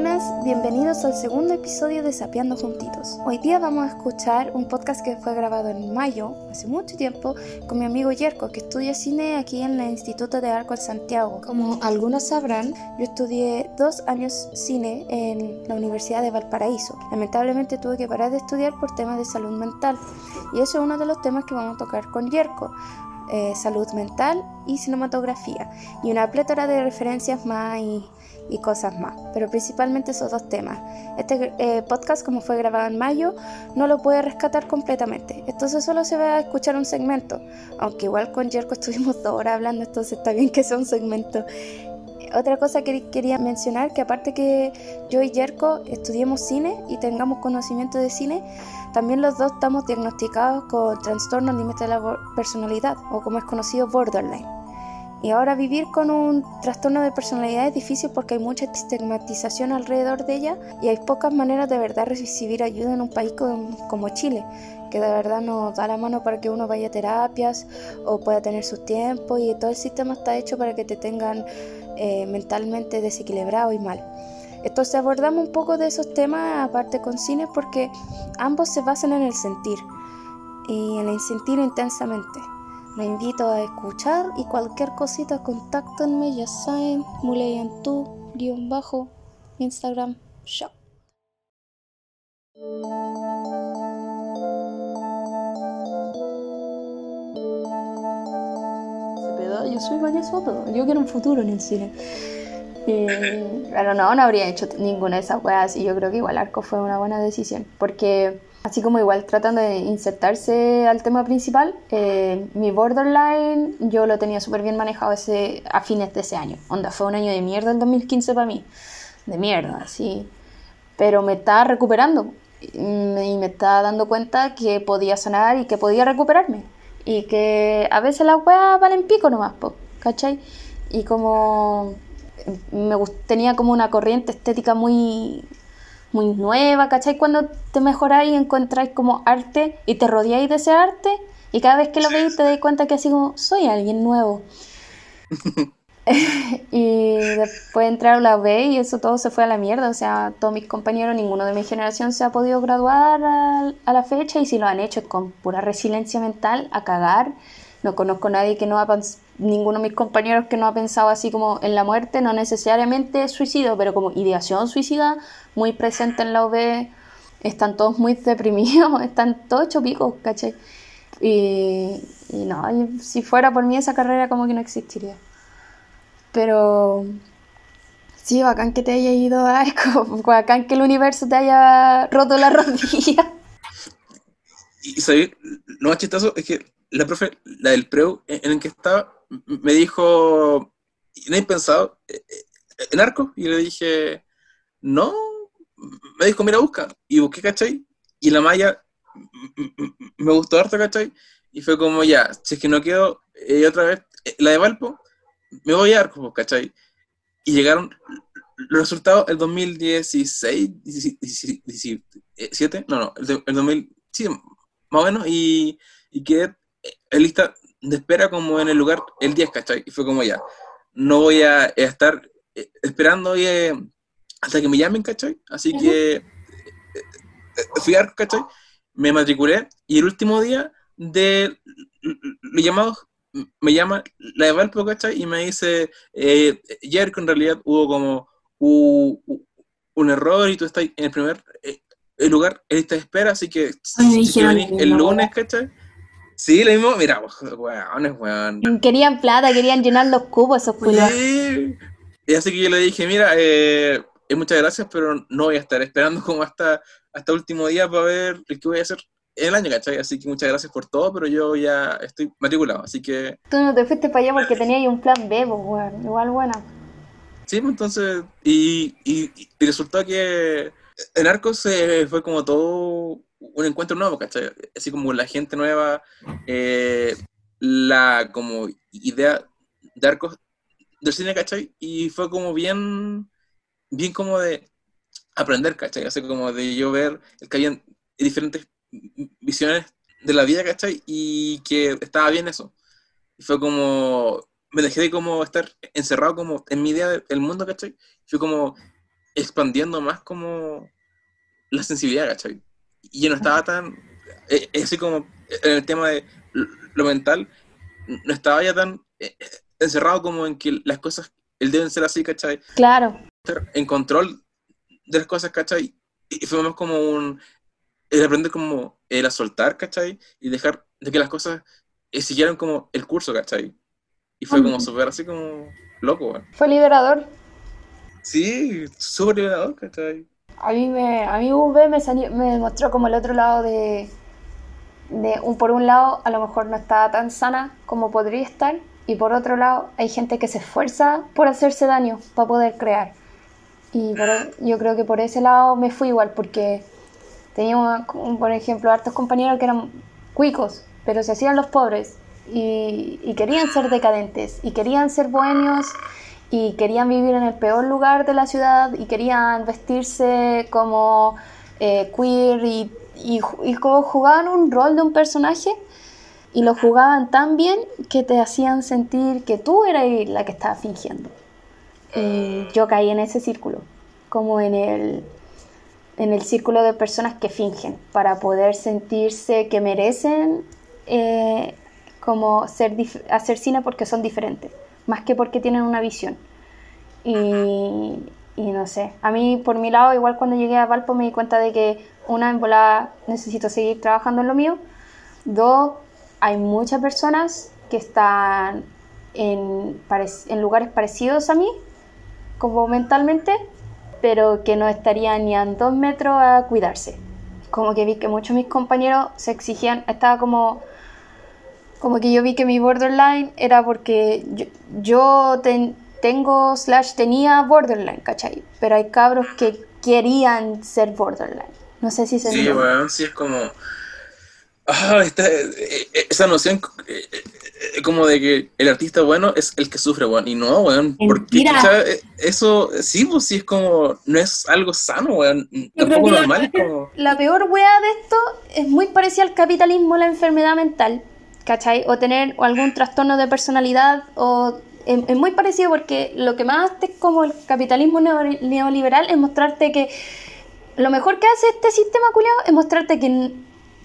buenas, bienvenidos al segundo episodio de Sapeando Juntitos. Hoy día vamos a escuchar un podcast que fue grabado en mayo, hace mucho tiempo, con mi amigo Yerko, que estudia cine aquí en el Instituto de Arco en Santiago. Como algunos sabrán, yo estudié dos años cine en la Universidad de Valparaíso. Lamentablemente tuve que parar de estudiar por temas de salud mental, y eso es uno de los temas que vamos a tocar con Yerko. Eh, salud mental y cinematografía y una plétora de referencias más y y cosas más, pero principalmente esos dos temas. Este eh, podcast, como fue grabado en mayo, no lo puede rescatar completamente, entonces solo se va a escuchar un segmento, aunque igual con Jerko estuvimos dos horas hablando, entonces está bien que sea un segmento. Otra cosa que quería mencionar, que aparte que yo y Jerko estudiemos cine y tengamos conocimiento de cine, también los dos estamos diagnosticados con trastorno límite de la personalidad, o como es conocido borderline. Y ahora vivir con un trastorno de personalidad es difícil porque hay mucha estigmatización alrededor de ella y hay pocas maneras de verdad recibir ayuda en un país como Chile, que de verdad nos da la mano para que uno vaya a terapias o pueda tener sus tiempos y todo el sistema está hecho para que te tengan eh, mentalmente desequilibrado y mal. Entonces abordamos un poco de esos temas aparte con cine porque ambos se basan en el sentir y en el sentir intensamente. Me invito a escuchar y cualquier cosita contáctenme, ya saben, tu guion bajo, Instagram, shop. Yo soy Vania Soto, yo quiero un futuro en el cine. pero no, no habría hecho ninguna de esas weas y yo creo que igual Arco fue una buena decisión, porque así como igual tratando de insertarse al tema principal, eh, mi borderline yo lo tenía súper bien manejado ese, a fines de ese año. Onda, fue un año de mierda el 2015 para mí. De mierda, sí. Pero me estaba recuperando y me estaba dando cuenta que podía sanar y que podía recuperarme. Y que a veces las weas valen pico nomás, po, ¿cachai? Y como me tenía como una corriente estética muy muy nueva, ¿cachai? Cuando te mejoráis y encontráis como arte y te rodeáis de ese arte y cada vez que lo veis te dais cuenta que así como soy alguien nuevo. y después entrar a la UB y eso todo se fue a la mierda, o sea, todos mis compañeros, ninguno de mi generación se ha podido graduar a, a la fecha y si lo han hecho es con pura resiliencia mental, a cagar. No conozco a nadie que no ha ninguno de mis compañeros que no ha pensado así como en la muerte, no necesariamente suicidio, pero como ideación suicida muy presente en la UB, están todos muy deprimidos, están todos chopicos, ¿cachai? Y, y no, si fuera por mí esa carrera como que no existiría. Pero sí, bacán que te haya ido a arco, bacán que el universo te haya roto la rodilla. Y, ¿sabes? Lo es que la profe, la del preu en el que estaba, me dijo, ¿no he pensado eh, eh, en arco? Y le dije, no, me dijo, mira, busca. Y busqué, ¿cachai? Y la malla me gustó harto, ¿cachai? Y fue como, ya, si es que no quedo, eh, otra vez, la de Valpo, me voy a arco, ¿cachai? Y llegaron los resultados el 2016, 17, no, no, el, el 2000, sí, más o menos, y, y quedé en lista de espera como en el lugar el 10, ¿cachai? Y fue como ya, no voy a estar eh, esperando eh, hasta que me llamen, ¿cachai? Así que eh, fui a ¿cachai? Me matriculé y el último día de los llamados me llama la de Valpo, ¿cachai? Y me dice, eh, Jerko, en realidad hubo como un error y tú estás en el primer lugar en esta espera, así que si, el lunes, ¿cachai? Sí, lo mismo, mira, weones, weón. Querían plata, querían llenar los cubos esos culos. Sí. Y así que yo le dije, mira, eh, eh, muchas gracias, pero no voy a estar esperando como hasta, hasta último día para ver el que voy a hacer el año, ¿cachai? Así que muchas gracias por todo, pero yo ya estoy matriculado, así que... Tú no te fuiste para allá porque tenías un plan B, pues, weón. Igual buena. Sí, pues entonces, y, y, y resultó que en Arcos se fue como todo un encuentro nuevo, ¿cachai? Así como la gente nueva, eh, la como idea de arcos del cine, ¿cachai? Y fue como bien, bien como de aprender, ¿cachai? Así como de yo ver que había diferentes visiones de la vida, ¿cachai? Y que estaba bien eso. Fue como, me dejé de como estar encerrado como en mi idea del mundo, ¿cachai? Fue como expandiendo más como la sensibilidad, ¿cachai? Y yo no estaba tan, eh, así como en el tema de lo mental, no estaba ya tan eh, encerrado como en que las cosas él deben ser así, ¿cachai? Claro. En control de las cosas, ¿cachai? Y fue más como un, el aprender como el a soltar, ¿cachai? Y dejar de que las cosas eh, siguieran como el curso, ¿cachai? Y fue como súper así como loco, güey. Fue liberador. Sí, súper liberador, ¿cachai? A mí, me, a mí UV me, me mostró como el otro lado de, de un, por un lado, a lo mejor no estaba tan sana como podría estar, y por otro lado, hay gente que se esfuerza por hacerse daño para poder crear. Y yo creo que por ese lado me fui igual, porque teníamos, por ejemplo, hartos compañeros que eran cuicos, pero se hacían los pobres y, y querían ser decadentes, y querían ser bohemios, y querían vivir en el peor lugar de la ciudad, y querían vestirse como eh, queer y y, y como jugaban un rol de un personaje y lo jugaban tan bien que te hacían sentir que tú eras la que estaba fingiendo. Eh, yo caí en ese círculo, como en el, en el círculo de personas que fingen para poder sentirse que merecen eh, como ser hacer cine porque son diferentes, más que porque tienen una visión. Y, y no sé, a mí por mi lado, igual cuando llegué a Valpo me di cuenta de que una, en volada necesito seguir trabajando en lo mío. Dos, hay muchas personas que están en, en lugares parecidos a mí, como mentalmente, pero que no estarían ni a dos metros a cuidarse. Como que vi que muchos de mis compañeros se exigían, estaba como, como que yo vi que mi borderline era porque yo, yo tengo slash tenía borderline, ¿cachai? Pero hay cabros que querían ser borderline. No sé si se Sí, weón, sí es como. Ah, esta, eh, eh, esa noción eh, como de que el artista bueno es el que sufre, weón. Y no, weón. Porque eso, sí, pues sí es como. No es algo sano, weón. Tampoco normal. como... La peor weá de esto es muy parecida al capitalismo, la enfermedad mental. ¿Cachai? O tener algún trastorno de personalidad o es, muy parecido porque lo que más hace como el capitalismo neoliberal es mostrarte que lo mejor que hace este sistema culiado es mostrarte que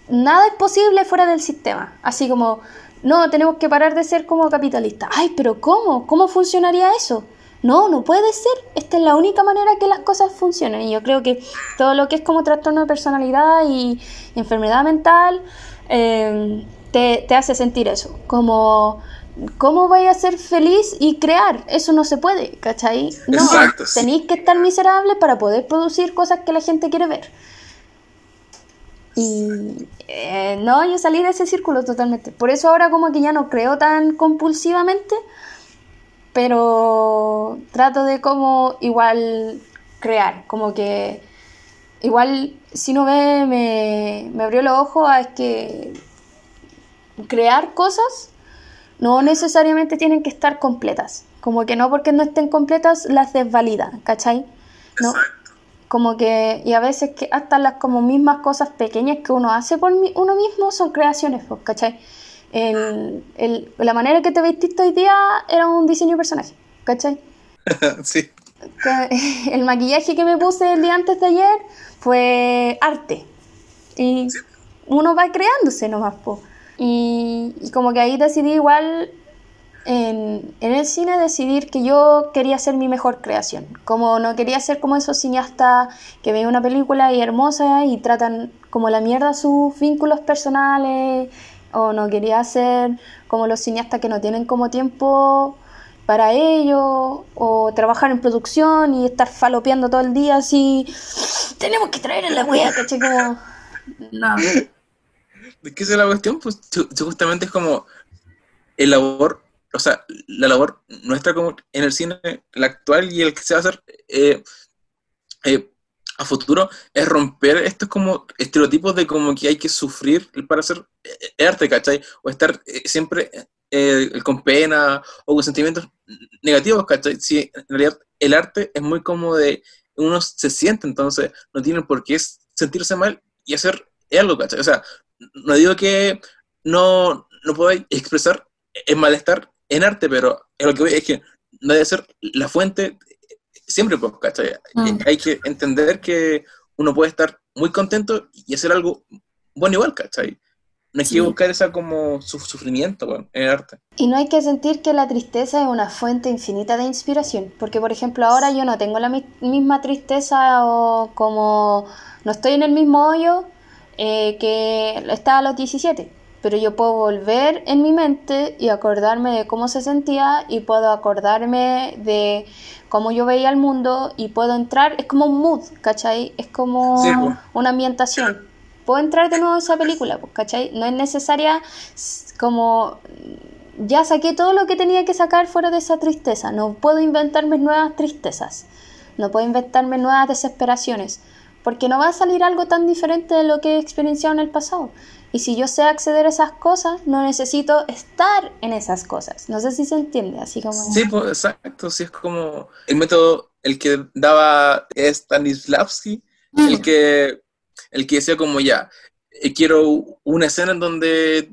nada es posible fuera del sistema. Así como, no, tenemos que parar de ser como capitalistas. Ay, pero ¿cómo? ¿Cómo funcionaría eso? No, no puede ser. Esta es la única manera que las cosas funcionen. Y yo creo que todo lo que es como trastorno de personalidad y, enfermedad mental eh, te, te hace sentir eso. Como ¿Cómo vais a ser feliz y crear? Eso no se puede, ¿cachai? No, tenéis que estar miserable para poder producir cosas que la gente quiere ver. Y eh, no, yo salí de ese círculo totalmente. Por eso ahora como que ya no creo tan compulsivamente, pero trato de como igual crear, como que igual si no ve me, me abrió los ojos a es que crear cosas no necesariamente tienen que estar completas. Como que no porque no estén completas las desvalida, ¿cachai? ¿No? Como que, y a veces que hasta las como mismas cosas pequeñas que uno hace por uno mismo son creaciones, pues, ¿cachai? El, el, la manera que te vestiste hoy día era un diseño de personaje, ¿cachai? sí. El maquillaje que me puse el día antes de ayer fue arte. Y uno va creándose nomás, pues. Y, como que ahí decidí igual en, el cine decidir que yo quería ser mi mejor creación. Como no quería ser como esos cineastas que ven una película y hermosa y tratan como la mierda sus vínculos personales. O no quería ser como los cineastas que no tienen como tiempo para ello. O trabajar en producción y estar falopeando todo el día así. Tenemos que traer en la wea, caché como... No. ¿De qué es la cuestión? Pues justamente es como el labor, o sea, la labor nuestra como en el cine, la actual y el que se va a hacer eh, eh, a futuro, es romper estos como estereotipos de como que hay que sufrir para hacer eh, arte, ¿cachai? O estar siempre con pena o con sentimientos negativos, ¿cachai? Si en realidad el arte es muy como de uno se siente, entonces no tiene por qué sentirse mal y hacer algo, ¿cachai? O sea, no digo que no, no podáis expresar el malestar en arte, pero lo que voy es que no debe ser la fuente siempre, pues, ¿cachai? Mm. Hay que entender que uno puede estar muy contento y hacer algo bueno igual, ¿cachai? No hay Sí. que buscar esa como su sufrimiento weón, en el arte. Y no hay que sentir que la tristeza es una fuente infinita de inspiración, porque por ejemplo ahora yo no tengo la mi- misma tristeza o como no estoy en el mismo hoyo eh, que estaba a los 17, pero yo puedo volver en mi mente y acordarme de cómo se sentía y puedo acordarme de cómo yo veía el mundo y puedo entrar, es como un mood, ¿cachai? Es como Sí, una ambientación. Puedo entrar de nuevo a esa película, pues, ¿cachai? No es necesaria como ya saqué todo lo que tenía que sacar fuera de esa tristeza. No puedo inventarme nuevas tristezas. No puedo inventarme nuevas desesperaciones. Porque no va a salir algo tan diferente de lo que he experienciado en el pasado. Y si yo sé acceder a esas cas, no necesito estar en esas cosas. No sé si se entiende, así como... Sí, pues exacto, sí es como el método, el que daba Stanislavski, el que, el que decía como ya, eh, quiero una escena en donde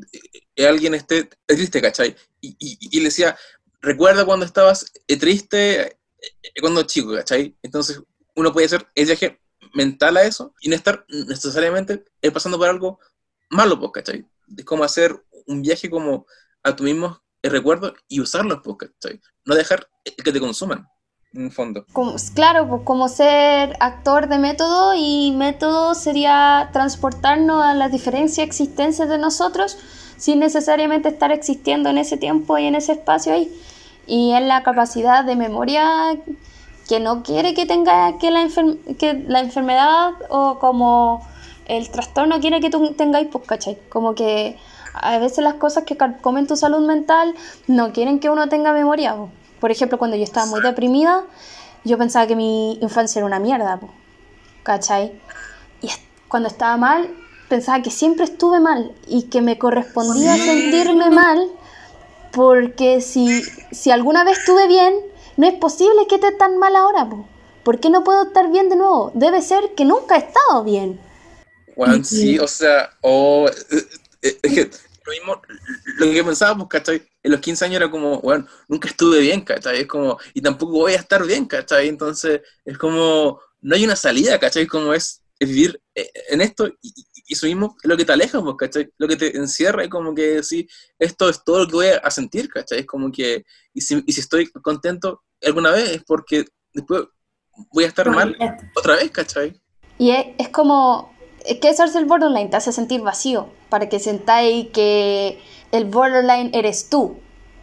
eh, alguien esté triste, ¿cachai? Y, y, y le decía, recuerda cuando estabas eh, triste, cuando chico, ¿cachai? Entonces uno puede hacer el viaje mental a eso y no estar necesariamente eh, pasando por algo malo, pues, ¿cachai? Es como hacer un viaje como a tu mismo recuerdo y usarlos, pues, ¿cachai? No dejar que te consuman, en el fondo. Como- claro, pues como ser actor de método y método sería transportarnos a las diferentes existencias de nosotros sin necesariamente estar existiendo en ese tiempo y en ese espacio ahí. Y es la capacidad de memoria que no quiere que tenga que la, enfer- que la enfermedad o como el trastorno quiere que tú tengáis, pues, ¿cachai? Como que a veces las cosas que comen tu salud mental no quieren que uno tenga memoria. po. Por ejemplo, cuando yo estaba muy deprimida, yo pensaba que mi infancia era una mierda, po, ¿cachai? Y cuando estaba mal, pensaba que siempre estuve mal y que me correspondía sentirme mal porque si, si alguna vez estuve bien, no es posible que esté tan mal ahora, po. ¿Por qué no puedo estar bien de nuevo? Debe ser que nunca he estado bien. Juan, sí, o sea, o eh, eh, es que lo mismo, lo que pensábamos, ¿cachai? En los 15 años era como, bueno, nunca estuve bien, ¿cachai? Es como, y tampoco voy a estar bien, ¿cachai? Entonces, es como, no hay una salida, ¿cachai? Como es, es vivir eh, en esto y, eso mismo es lo que te aleja, pues, ¿cachai? Lo que te encierra es como que, sí, esto es todo lo que voy a sentir, ¿cachai? Es como que, y si, y si estoy contento alguna vez es porque después voy a estar mal otra vez, ¿cachai? Y es, es como, es que eso es el borderline, te hace sentir vacío, para que sentáis que el borderline eres tú,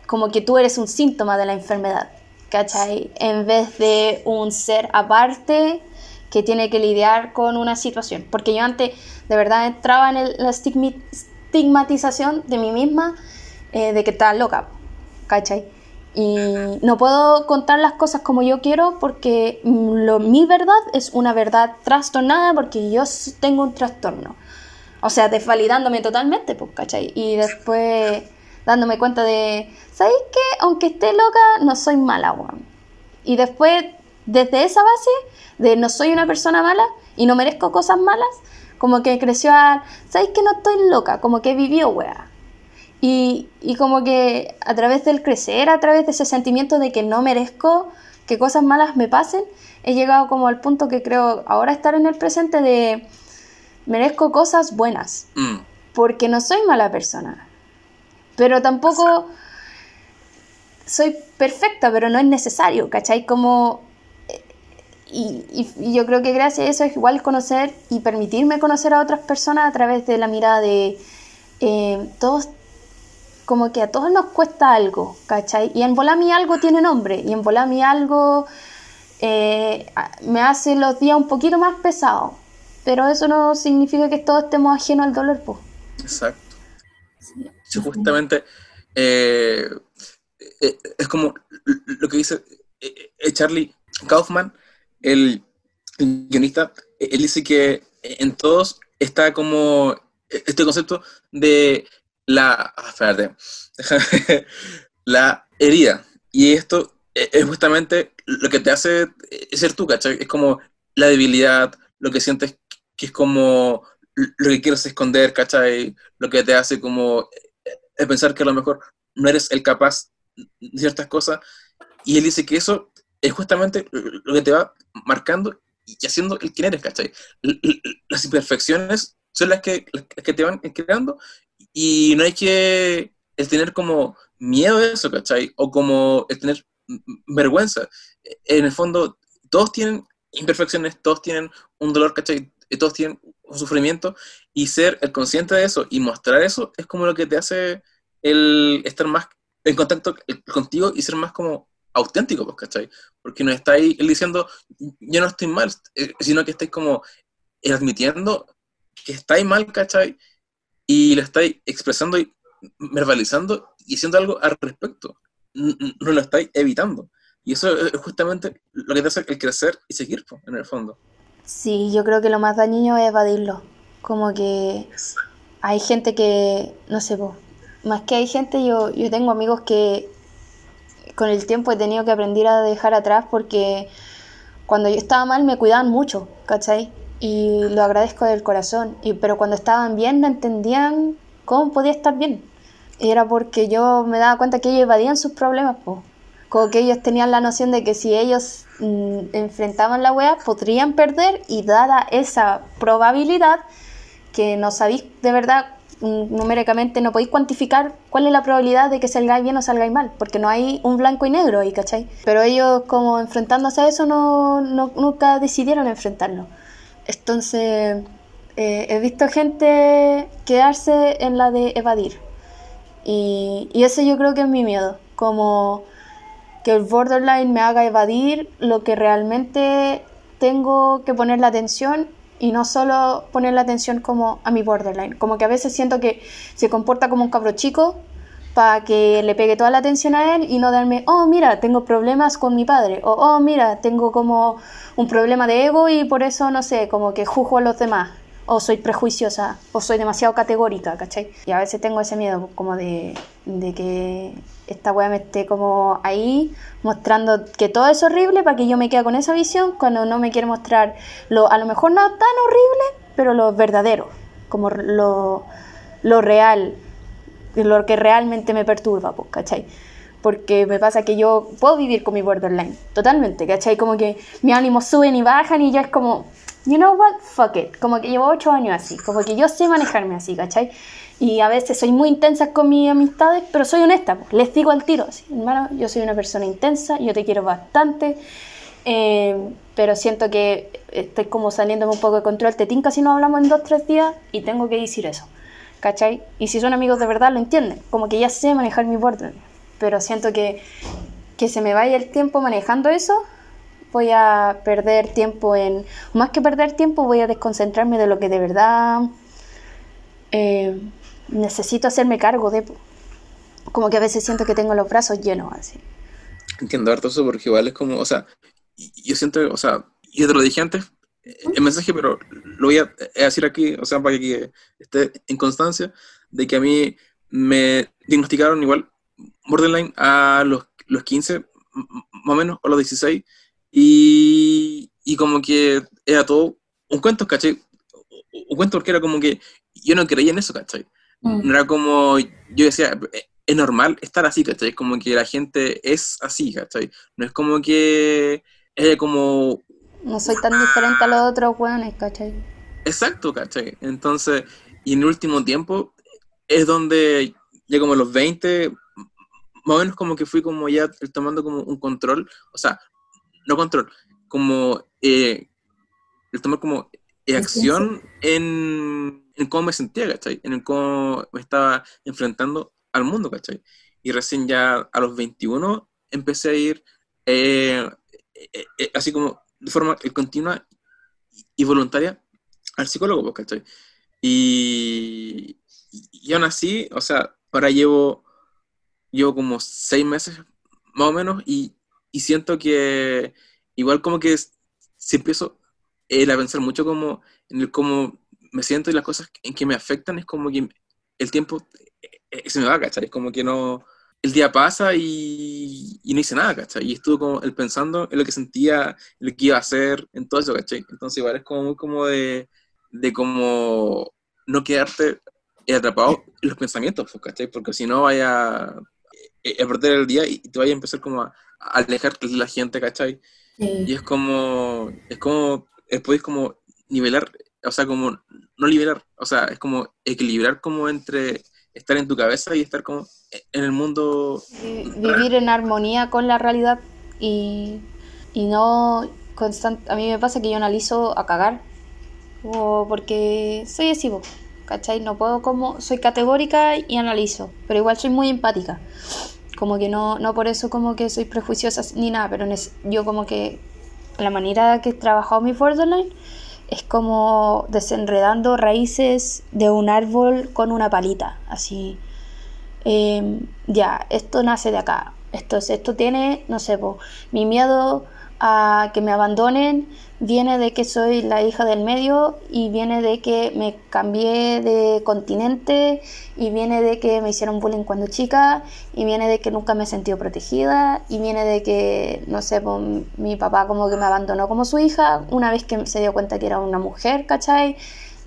como que tú eres un síntoma de la enfermedad, ¿cachai? En vez de un ser aparte que tiene que lidiar con una situación. Porque yo antes de verdad entraba en el- la estigmatización de mí misma eh, de que estaba loca, ¿cachai? Y no puedo contar las cosas como yo quiero porque lo, mi verdad es una verdad trastornada porque yo tengo un trastorno. O sea, desvalidándome totalmente, pues, ¿cachai? Y después dándome cuenta de, ¿sabéis qué? Aunque esté loca, no soy mala, weón. Y después, desde esa base de no soy una persona mala y no merezco cosas malas, como que creció a, ¿sabéis que no estoy loca? Como que vivió, weá. Y, y como que a través del crecer, a través de ese sentimiento de que no merezco que cosas malas me pasen, he llegado como al punto que creo ahora estar en el presente de merezco cosas buenas, Mm. porque no soy mala persona. Pero tampoco soy perfecta, pero no es necesario, ¿cachai? Como... Y, yo creo que gracias a eso es igual conocer y permitirme conocer a otras personas a través de la mirada de eh, todos, como que a todos nos cuesta algo, ¿cachai? Y en Volami algo tiene nombre, y en Volami algo eh, me hace los días un poquito más pesados, pero eso no significa que todos estemos ajenos al dolor, pues. Exacto. Sí, justamente eh, es como lo que dice Charlie Kaufman, el guionista, él dice que en todos está como este concepto de la, ah, espérate, la herida. Y esto eh, es justamente lo que te hace eh, ser tú, ¿cachai? Es como la debilidad, lo que sientes que es como lo que quieres esconder, ¿cachai? Lo que te hace como eh, pensar que a lo mejor no eres el capaz de ciertas cosas. Y él dice que eso es justamente lo que te va marcando y haciendo el quién eres, ¿cachai? Las imperfecciones son las que, que te van creando y no hay que tener como miedo de eso, ¿cachai? O como el tener vergüenza. En el fondo, todos tienen imperfecciones, todos tienen un dolor, ¿cachai? Todos tienen un sufrimiento y ser el consciente de eso y mostrar eso es como lo que te hace el estar más en contacto contigo y ser más como auténtico, pues, ¿cachai? Porque no está ahí él diciendo, yo no estoy mal, eh, sino que estáis como admitiendo que estáis mal, ¿cachai? Y lo estáis expresando y verbalizando y haciendo algo al respecto. No lo estáis evitando. Y eso es justamente lo que te hace el crecer y seguir, pues, en el fondo. Sí, yo creo que lo más dañino es evadirlo. Como que hay gente que, no sé, vos, más que hay gente, yo, yo tengo amigos que con el tiempo he tenido que aprender a dejar atrás porque cuando yo estaba mal me cuidaban mucho, ¿cachai? Y lo agradezco del corazón. Y, pero cuando estaban bien no entendían cómo podía estar bien. Y era porque yo me daba cuenta que ellos evadían sus problemas, pues como que ellos tenían la noción de que si ellos mm, enfrentaban la wea podrían perder y dada esa probabilidad que no sabéis de verdad numéricamente no podéis cuantificar cuál es la probabilidad de que salgáis bien o salgáis mal, porque no hay un blanco y negro ahí, ¿cachai? Pero ellos como enfrentándose a eso no, nunca decidieron enfrentarlo. Entonces eh, he visto gente quedarse en la de evadir y, y eso yo creo que es mi miedo, como que el borderline me haga evadir lo que realmente tengo que poner la atención y no solo poner la atención como a mi borderline. Como que a veces siento que se comporta como un cabro chico para que le pegue toda la atención a él y no darme, oh, mira, tengo problemas con mi padre, o oh, mira, tengo como un problema de ego y por eso, no sé, como que juzgo a los demás o soy prejuiciosa, o soy demasiado categórica, ¿cachai? Y a veces tengo ese miedo como de, de que esta weá me esté como ahí mostrando que todo es horrible para que yo me quede con esa visión cuando no me quiere mostrar lo, a lo mejor no tan horrible, pero lo verdadero, como lo, lo real, lo que realmente me perturba, pues, ¿cachai? Porque me pasa que yo puedo vivir con mi borderline, totalmente, ¿cachai? Como que mis ánimos suben y bajan y ya es como, you know what, fuck it. Como que llevo ocho años así, como que yo sé manejarme así, ¿cachai? Y a veces soy muy intensa con mis amistades, pero soy honesta, pues, les digo al tiro, así, hermano, yo soy una persona intensa, yo te quiero bastante, eh, pero siento que estoy como saliéndome un poco de control, te tinca si no hablamos en dos, tres días y tengo que decir eso, ¿cachai? Y si son amigos de verdad lo entienden, como que ya sé manejar mi border, pero siento que, que se me vaya el tiempo manejando eso voy a perder tiempo en, más que perder tiempo, voy a desconcentrarme de lo que de verdad eh, necesito hacerme cargo de. Como que a veces siento que tengo los brazos llenos así. Entiendo harto eso porque igual es como, o sea, yo siento, o sea, y te lo dije antes, el mensaje, pero lo voy a decir aquí, o sea, para que esté en constancia, de que a mí me diagnosticaron igual borderline a los, los 15, más o menos, o los 16, y, y como que era todo un cuento, ¿cachai? Un cuento porque era como que yo no creía en eso, ¿cachai? Mm. No era como, yo decía, es normal estar así, ¿cachai? Como que la gente es así, ¿cachai? No es como que es como... No soy tan diferente a los otros weones, ¿cachai? Exacto, ¿cachai? Entonces, y en el último tiempo es donde ya como los 20, más o menos como que fui como ya tomando como un control, o sea, no control, como eh, el tomar como acción en, cómo me sentía, ¿cachai? En cómo me estaba enfrentando al mundo, ¿cachai? Y recién ya a los 21 empecé a ir eh, eh, así como de forma continua y voluntaria al psicólogo, ¿cachai? Y, y, aún así, o sea, ahora llevo, llevo como seis meses más o menos y, y siento que igual como que si empiezo a pensar mucho como en el cómo me siento y las cosas en que me afectan, es como que el tiempo eh, eh, se me va, ¿cachai? Es como que no, el día pasa y, y no hice nada, ¿cachai? Y estuve como el pensando en lo que sentía, en lo que iba a hacer, en todo eso, ¿cachai? Entonces igual es como muy como de, de como no quedarte atrapado en los pensamientos, ¿cachai? Porque si no vaya eh, a perder el día y te vaya a empezar como a, alejarte de la gente, ¿cachai? Y es como, es como, después como nivelar, o sea, como no nivelar, o sea, es como equilibrar como entre estar en tu cabeza y estar como en el mundo. Vivir en armonía con la realidad y, y no constante. A mí me pasa que yo analizo a cagar, o porque soy así, ¿cachai? No puedo como. Soy categórica y analizo, pero igual soy muy empática. Como que no, no por eso como que soy prejuiciosa ni nada, pero yo como que la manera que he trabajado mi borderline es como desenredando raíces de un árbol con una palita, así. Em, ya, esto nace de acá. Esto, esto tiene, no sé, mi miedo a que me abandonen viene de que soy la hija del medio y viene de que me cambié de continente y viene de que me hicieron bullying cuando chica y viene de que nunca me he sentido protegida y viene de que, no sé, mi papá como que me abandonó como su hija una vez que se dio cuenta que era una mujer, ¿cachai?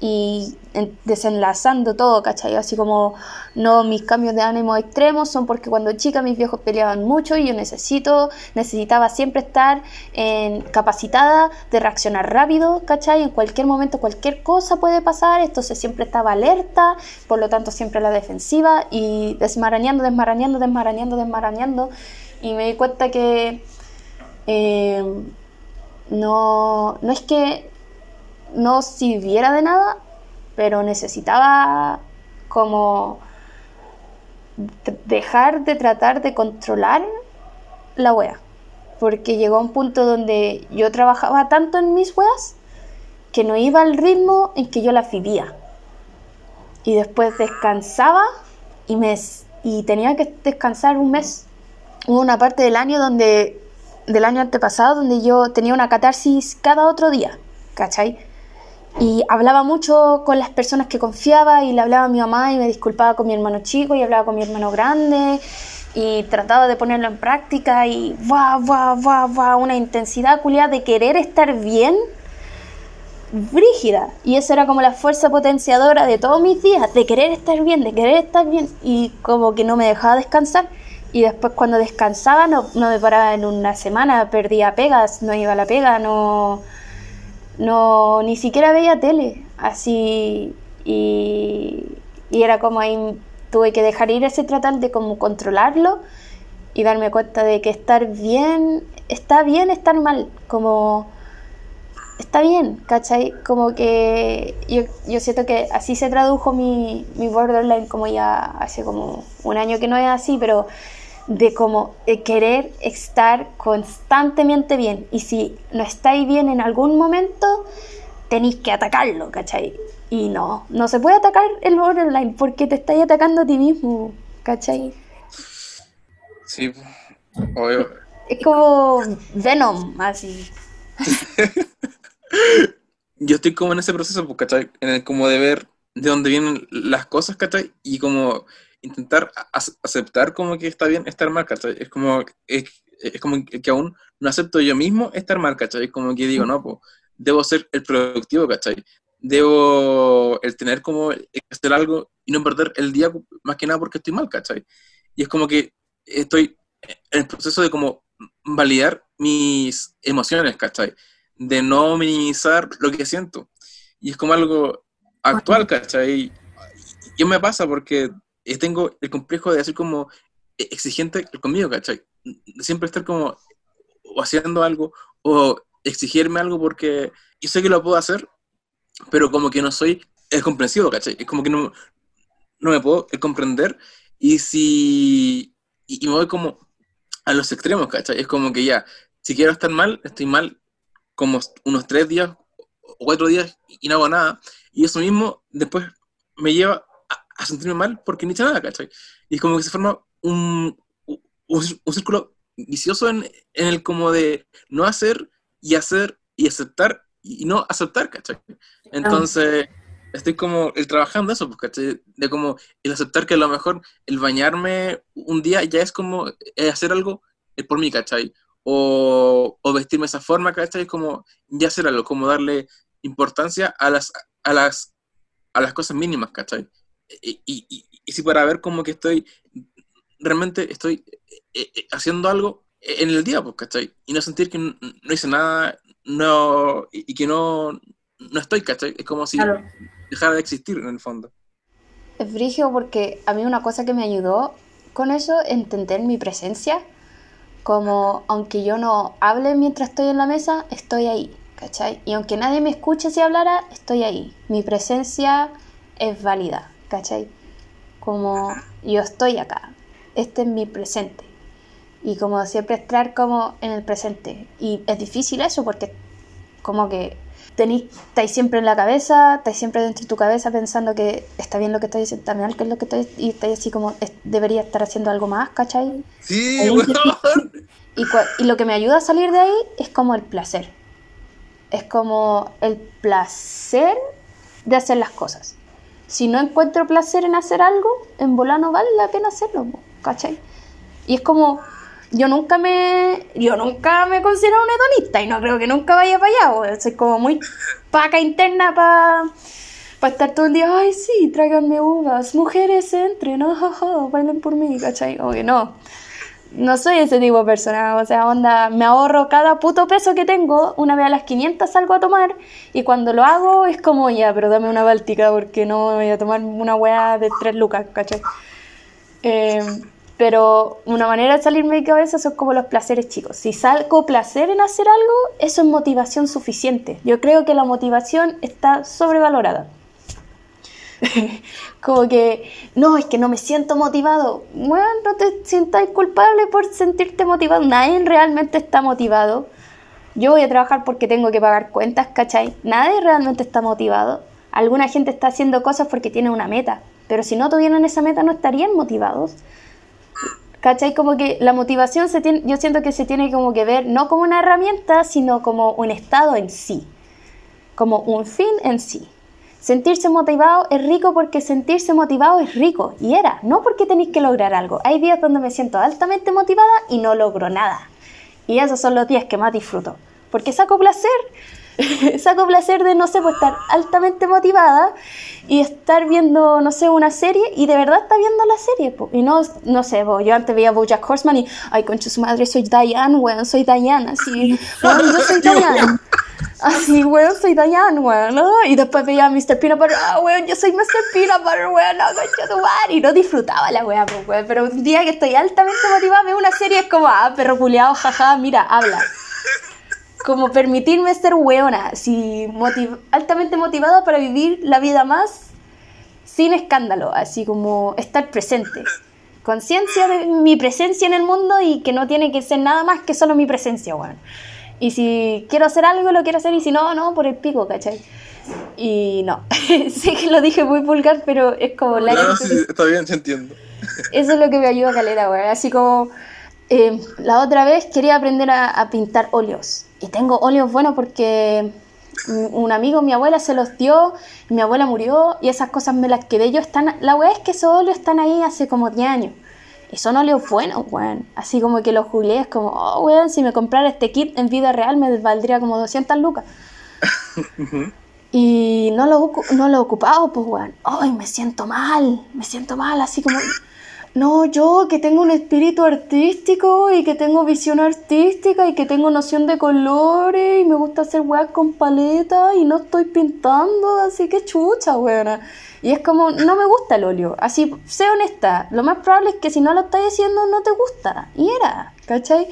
Y desenlazando todo, ¿cachai? Así como no mis cambios de ánimo extremos son porque cuando chica mis viejos peleaban mucho y yo necesito, necesitaba siempre estar en, capacitada de reaccionar rápido, ¿cachai? En cualquier momento cualquier cosa puede pasar, entonces siempre estaba alerta, por lo tanto siempre la defensiva y desmarañando, desmarañando, desmarañando, desmarañando y me di cuenta que eh, no, no es que no sirviera de nada, pero necesitaba como dejar de tratar de controlar la wea. Porque llegó a un punto donde yo trabajaba tanto en mis weas que no iba al ritmo en que yo las vivía. Y después descansaba y, me, y tenía que descansar un mes. Hubo una parte del año donde del año antepasado donde yo tenía una catarsis cada otro día, ¿cachai? Y hablaba mucho con las personas que confiaba y le hablaba a mi mamá y me disculpaba con mi hermano chico y hablaba con mi hermano grande y trataba de ponerlo en práctica y va, va, va, va, una intensidad culiada de querer estar bien, brígida. Y eso era como la fuerza potenciadora de todos mis días, de querer estar bien, de querer estar bien y como que no me dejaba descansar. Y después cuando descansaba no, no me paraba en una semana, perdía pegas, no iba a la pega, no no, ni siquiera veía tele, así, y, era como ahí, tuve que dejar ir ese tratar de como controlarlo y darme cuenta de que estar bien, está bien estar mal, como está bien, ¿cachai? Como que yo, yo siento que así se tradujo mi, mi borderline como ya hace como un año que no es así, pero de como querer estar constantemente bien. Y si no estáis bien en algún momento, tenéis que atacarlo, ¿cachai? Y no, no se puede atacar el borderline porque te estáis atacando a ti mismo, ¿cachai? Sí, obvio. Es como Venom, así. Yo estoy como en ese proceso, pues, ¿cachai? En el como de ver de dónde vienen las cosas, ¿cachai? Y como intentar aceptar como que está bien estar mal, ¿cachai? Es como, es, como que aún no acepto yo mismo estar mal, ¿cachai? Es como que digo, no, pues, debo ser el productivo, ¿cachai? Debo el tener como hacer algo y no perder el día más que nada porque estoy mal, ¿cachai? Y es como que estoy en el proceso de como validar mis emociones, ¿cachai? De no minimizar lo que siento. Y es como algo actual, ¿cachai? Y me pasa porque tengo el complejo de ser como exigente conmigo, ¿cachai? Siempre estar como o haciendo algo o exigirme algo porque yo sé que lo puedo hacer, pero como que no soy es comprensivo, ¿cachai? Es como que no, no me puedo comprender y si y, me voy como a los extremos, ¿cachai? Es como que ya, si quiero estar mal, estoy mal como unos tres días o cuatro días y no hago nada. Y eso mismo después me lleva a sentirme mal porque ni hice nada, ¿cachai? Y como que se forma un, un, círculo vicioso en, en, el como de no hacer y hacer y aceptar y no aceptar, ¿cachai? Entonces, estoy como el trabajando eso, pues, ¿cachai? De como el aceptar que a lo mejor el bañarme un día ya es como hacer algo por mí, ¿cachai? O, o vestirme de esa forma, ¿cachai? Como ya hacer algo, como darle importancia a las, a las, a las cosas mínimas, ¿cachai? Y, y, y, si para ver como que estoy realmente estoy eh, eh, haciendo algo en el día, pues, ¿cachai? Y no sentir que no, hice nada, no, y, que no, no estoy, ¿cachai? Es como si dejara de existir en el fondo. Es frigio porque a mí una cosa que me ayudó con eso, entender mi presencia, como aunque yo no hable mientras estoy en la mesa, estoy ahí, ¿cachai? Y aunque nadie me escuche si hablara, estoy ahí. Mi presencia es válida, ¿cachai? Como yo estoy acá, este es mi presente. Y como siempre estar como en el presente. Y es difícil eso porque como que tenéis, estáis siempre en la cabeza, estáis siempre dentro de tu cabeza pensando que está bien lo que estoy diciendo, también que es lo que estoy, y estáis así como, debería estar haciendo algo más, ¿cachai? Sí, y, y lo que me ayuda a salir de ahí es como el placer. Es como el placer de hacer las cosas. Si no encuentro placer en hacer algo, en volar no vale la pena hacerlo, ¿cachai? Y es como, yo nunca me yo nunca me considero un hedonista y no creo que nunca vaya para allá, soy como muy paca interna para para estar todo el día, ay sí, tráiganme uvas, mujeres entren, no, bailen por mí, ¿cachai? O que no. No soy ese tipo de persona, o sea, onda, me ahorro cada puto peso que tengo, una vez a las 500 salgo a tomar y cuando lo hago es como, ya, pero dame una báltica porque no voy a tomar una weá de tres lucas, ¿cachai? Eh, pero una manera de salirme de cabeza son como los placeres chicos. Si salgo placer en hacer algo, eso es motivación suficiente. Yo creo que la motivación está sobrevalorada. como que, no, es que no me siento motivado. Bueno, no te sientas culpable por sentirte motivado. Nadie realmente está motivado. Yo voy a trabajar porque tengo que pagar cuentas, ¿cachai? Nadie realmente está motivado. Alguna gente está haciendo cosas porque tiene una meta. Pero si no tuvieran esa meta, no estarían motivados. ¿Cachai? Como que la motivación se tiene, yo siento que se tiene como que ver no como una herramienta, sino como un estado en sí, como un fin en sí. Sentirse motivado es rico porque sentirse motivado es rico, y era, no porque tenéis que lograr algo. Hay días donde me siento altamente motivada y no logro nada. Y esos son los días que más disfruto, porque saco placer saco placer de, no sé, pues estar altamente motivada y estar viendo, no sé, una serie y de verdad está viendo la serie. Y no, no sé, yo antes veía Bojack Horseman y, ay, concha su madre, soy Diane, weón, soy Diane, así, weón, yo soy Diane. Así, weón, soy Diane, weón, ¿no? Y después veía a Mr. Peanut Butter, ah, weón, yo soy Mr. Peanut Butter, weón, no, concha tu madre. Y no disfrutaba la weón, pues, weón. Pero un día que estoy altamente motivada, veo una serie, es como, ah, perro culiado, jaja, mira, habla como permitirme ser weona, así altamente motivada para vivir la vida más sin escándalo, así como estar presente. Conciencia de mi presencia en el mundo y que no tiene que ser nada más que solo mi presencia, weón. Y si quiero hacer algo, lo quiero hacer, y si no, no, por el pico, ¿cachai? Y no, sé que lo dije muy vulgar, pero es como la... No, sí, está bien, se entiendo. Eso es lo que me ayuda a Calera, weón. Así como eh, la otra vez quería aprender a pintar óleos y tengo óleos buenos porque un amigo, mi abuela se los dio, mi abuela murió y esas cosas me las quedé yo. Están, la weá es que esos óleos están ahí hace como 10 años. Y son óleos buenos, weón. Así como que los jugué, es como, oh, weón, si me comprara este kit en vida real me valdría como 200 lucas. y no lo, no lo he ocupado, pues, weón. Ay, me siento mal, me siento mal, así como no, yo que tengo un espíritu artístico y que tengo visión artística y que tengo noción de colores y me gusta hacer weas con paleta y no estoy pintando, así que chucha, weona. Y es como, no me gusta el óleo. Así, sé honesta, lo más probable es que si no lo estás haciendo no te gusta. Y era, ¿cachai?